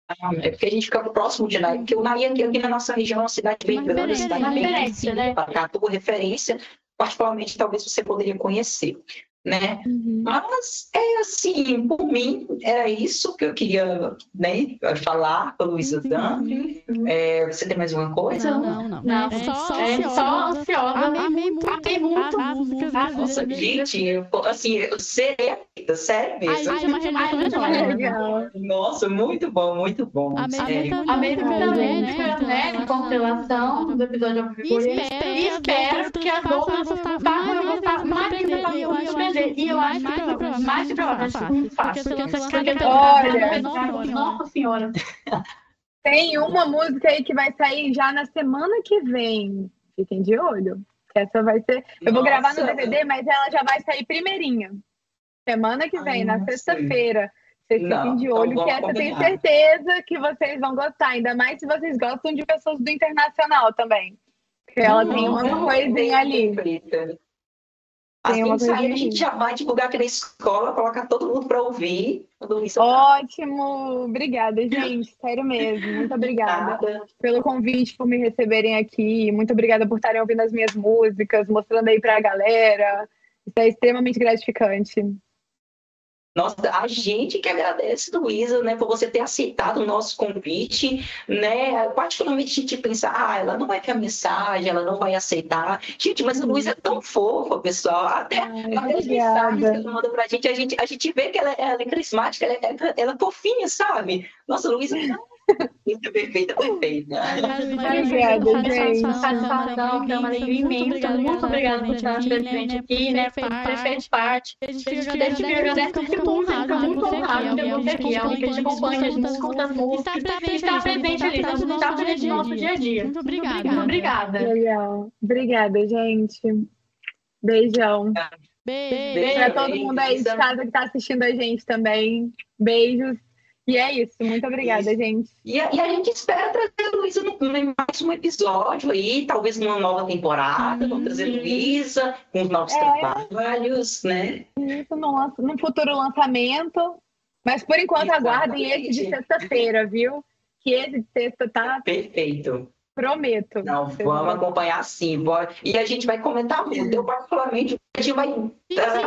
Speaker 2: Ah, É porque a gente fica próximo de Unai, porque Unai aqui, aqui na nossa região é uma cidade bem grande, cidade
Speaker 1: uma
Speaker 2: bem
Speaker 6: referência, né?
Speaker 2: Paracatu, referência, particularmente talvez você poderia conhecer. Né?
Speaker 3: Uhum.
Speaker 2: Mas é assim, por mim, era isso que eu queria né, falar com a Luísa Dante. É, você tem mais uma coisa?
Speaker 1: Não, não, não.
Speaker 6: Não,
Speaker 1: é só,
Speaker 6: é
Speaker 1: ansiosa.
Speaker 6: só ansiosa.
Speaker 1: Amei muito.
Speaker 6: Amei muito.
Speaker 2: Nossa, gente, eu, assim, eu serei a vida, sério mesmo.
Speaker 6: Ai, gente,
Speaker 1: legal.
Speaker 2: Nossa, muito bom, muito bom.
Speaker 1: Amei muito.
Speaker 6: Amei muito
Speaker 1: né?
Speaker 6: música, né? Constelação do episódio ao vivo.
Speaker 1: E espero,
Speaker 6: espero que as outras
Speaker 1: façam
Speaker 6: façam gostar mais
Speaker 1: aprender.
Speaker 6: ainda
Speaker 1: E eu acho
Speaker 6: aprender. E eu acho
Speaker 1: mais
Speaker 6: que
Speaker 1: provável.
Speaker 6: mais que provável, acho
Speaker 1: Fácil.
Speaker 6: muito fácil.
Speaker 1: Porque se você lançar
Speaker 6: Porque
Speaker 1: pela
Speaker 3: Olha.
Speaker 6: Nossa senhora.
Speaker 3: Tem uma música aí que vai sair já na semana que vem. Fiquem de olho. Que Essa vai ser. Eu vou gravar no. DVD, mas ela já vai sair primeirinha. Semana que vem,
Speaker 2: Ai,
Speaker 3: na
Speaker 2: não
Speaker 3: sexta-feira. Vocês
Speaker 2: Não,
Speaker 3: fiquem de
Speaker 2: então
Speaker 3: olho, que essa eu tenho certeza que vocês vão gostar. Ainda mais se vocês gostam de pessoas do internacional também. Porque ela tem uma
Speaker 2: Não,
Speaker 3: coisinha ali.
Speaker 2: perfeita. Assim
Speaker 3: Tem coisinha
Speaker 2: a gente
Speaker 3: ali.
Speaker 2: já vai divulgar aqui na escola, colocar todo mundo para ouvir.
Speaker 3: Ótimo! Obrigada, gente. Sério mesmo. Muito obrigada.
Speaker 2: Nada.
Speaker 3: pelo convite, por me receberem aqui. Muito obrigada por estarem ouvindo as minhas músicas, mostrando aí pra galera. Isso é extremamente gratificante.
Speaker 2: Nossa, a gente que agradece, Luísa, né, por você ter aceitado o nosso convite, né? Particularmente a gente pensa, ah, ela não vai ver a mensagem, ela não vai aceitar. Gente, mas a Luísa é tão fofa, pessoal. Até,
Speaker 3: Ai,
Speaker 2: as mensagens que ela manda pra gente, a gente, a gente vê que ela, ela é carismática, ela é, ela é fofinha, sabe? Nossa, Luísa, muito perfeita, perfeita.
Speaker 3: Obrigada, gente.
Speaker 6: Satisfação, é uma alegria imensa. Muito obrigada por estar presente aqui, né? Por ter feito parte.
Speaker 1: A gente fica
Speaker 6: agradece muito, fica muito honrado de você aqui. É que a gente acompanha, a gente escuta as músicas, está presente ali, está presente no nosso dia a dia.
Speaker 1: Muito obrigada.
Speaker 6: Muito obrigada.
Speaker 3: Legal. Obrigada, gente. Beijão.
Speaker 1: Beijo.
Speaker 2: Beijo.
Speaker 3: Pra todo mundo aí de casa que tá assistindo a gente também. Beijos. E é isso. Muito obrigada, gente.
Speaker 2: E a, e a gente espera trazer a Luísa no- em mais um episódio aí, talvez numa nova temporada, vamos trazer a Luísa com os novos
Speaker 3: É.
Speaker 2: trabalhos, né?
Speaker 3: Isso no, no futuro lançamento. Mas por enquanto aguardem esse de
Speaker 2: Exatamente.
Speaker 3: sexta-feira, viu? Que esse de sexta tá,
Speaker 2: Perfeito.
Speaker 3: Prometo.
Speaker 2: Não, vamos
Speaker 3: vão-
Speaker 2: acompanhar sim. E a gente vai comentar muito. Eu, particularmente, a gente vai.
Speaker 1: Sim,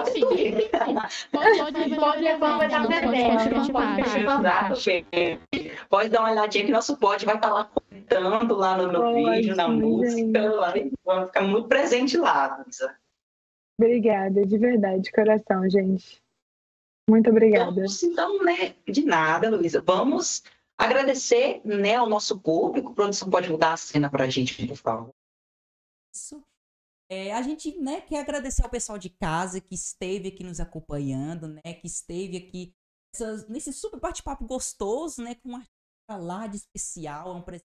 Speaker 1: sim, sim. Pode, pode,
Speaker 6: Pode levar, pode
Speaker 2: dar uma olhadinha que nosso pod vai estar lá comentando lá no, no
Speaker 3: Ótimo,
Speaker 2: vídeo, na música. Lá, vamos ficar muito presente lá, Luísa.
Speaker 3: Obrigada, de verdade, de coração, gente. Muito obrigada.
Speaker 2: Vamos, então, né? De nada, Luísa. Vamos agradecer né, ao nosso público. A produção pode mudar a cena pra gente, por favor.
Speaker 4: Isso. É, a gente né, quer agradecer ao pessoal de casa que esteve aqui nos acompanhando, né? Que esteve aqui essas- nesse super bate-papo gostoso, né? Com um artista lá de especial, é um presente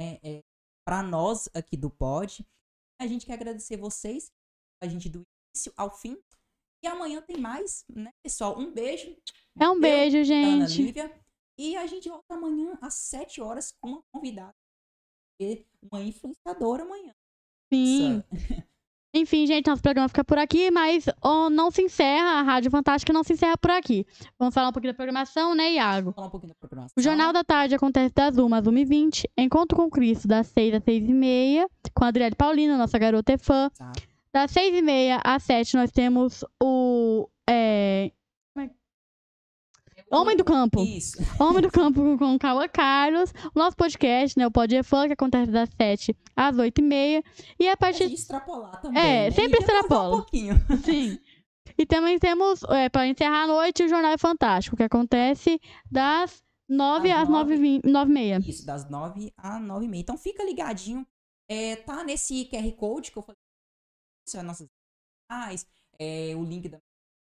Speaker 4: né, é, para nós aqui do Pod. A gente quer agradecer vocês, a gente do início ao fim. E amanhã tem mais, né, pessoal? Um beijo.
Speaker 1: É um
Speaker 4: Eu,
Speaker 1: beijo,
Speaker 4: Ana
Speaker 1: gente.
Speaker 4: Lívia. E a gente volta amanhã às 7 horas com uma convidada. Uma influenciadora amanhã.
Speaker 1: Sim. Enfim, gente, nosso programa fica por aqui, mas ó, não se encerra, a Rádio Fantástica não se encerra por aqui. Vamos falar um pouquinho da programação, né, Iago?
Speaker 4: Vamos falar um pouquinho da programação.
Speaker 1: O Jornal da Tarde acontece das 1 às 1h20, Encontro com Cristo das 6 às 6h30, com a Adriele Paulina, nossa garota é fã.
Speaker 4: Exato.
Speaker 1: Das 6h30 às 7 nós temos o é, Homem do Campo.
Speaker 4: Isso.
Speaker 1: Homem do Campo com Cauã Carlos. O nosso podcast, né, o Pode Fã, que acontece das 7 às 8h30. E a
Speaker 4: A
Speaker 1: partir
Speaker 4: gente extrapolar também.
Speaker 1: É,
Speaker 4: né?
Speaker 1: sempre
Speaker 4: E
Speaker 1: extrapola.
Speaker 4: Um pouquinho.
Speaker 1: Sim. E também temos, é, para encerrar a noite, o Jornal é Fantástico, que acontece das 9
Speaker 4: Às
Speaker 1: às
Speaker 4: nove.
Speaker 1: 9h30.
Speaker 4: Isso, das 9 às 9 e meia. Então fica ligadinho. É, tá nesse QR Code que eu falei. É nossas redes, é, o link da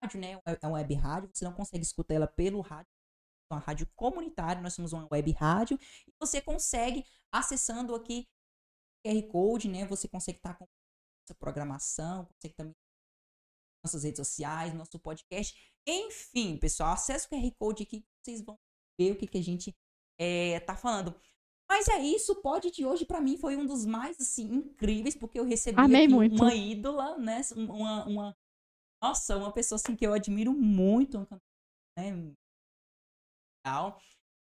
Speaker 4: rádio, né? É uma web rádio. Você não consegue escutar ela pelo rádio. É uma rádio comunitária. Nós somos uma web rádio. E você consegue, acessando aqui o QR Code, né? Você consegue estar com essa programação, consegue também nossas redes sociais, nosso podcast. Enfim, pessoal, acesse o QR Code aqui que vocês vão ver o que, que a gente é, tá falando. Mas é isso, o pod de hoje pra mim foi um dos mais assim incríveis, porque eu recebi uma ídola, né? Uma, uma nossa, uma pessoa assim que eu admiro muito, cantora, né? Legal.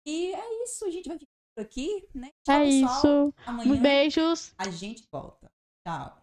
Speaker 4: E é isso, a gente vai ficar por aqui, né? Tchau,
Speaker 1: É
Speaker 4: pessoal.
Speaker 1: isso.
Speaker 4: Amanhã
Speaker 1: beijos.
Speaker 4: a gente volta. Tchau.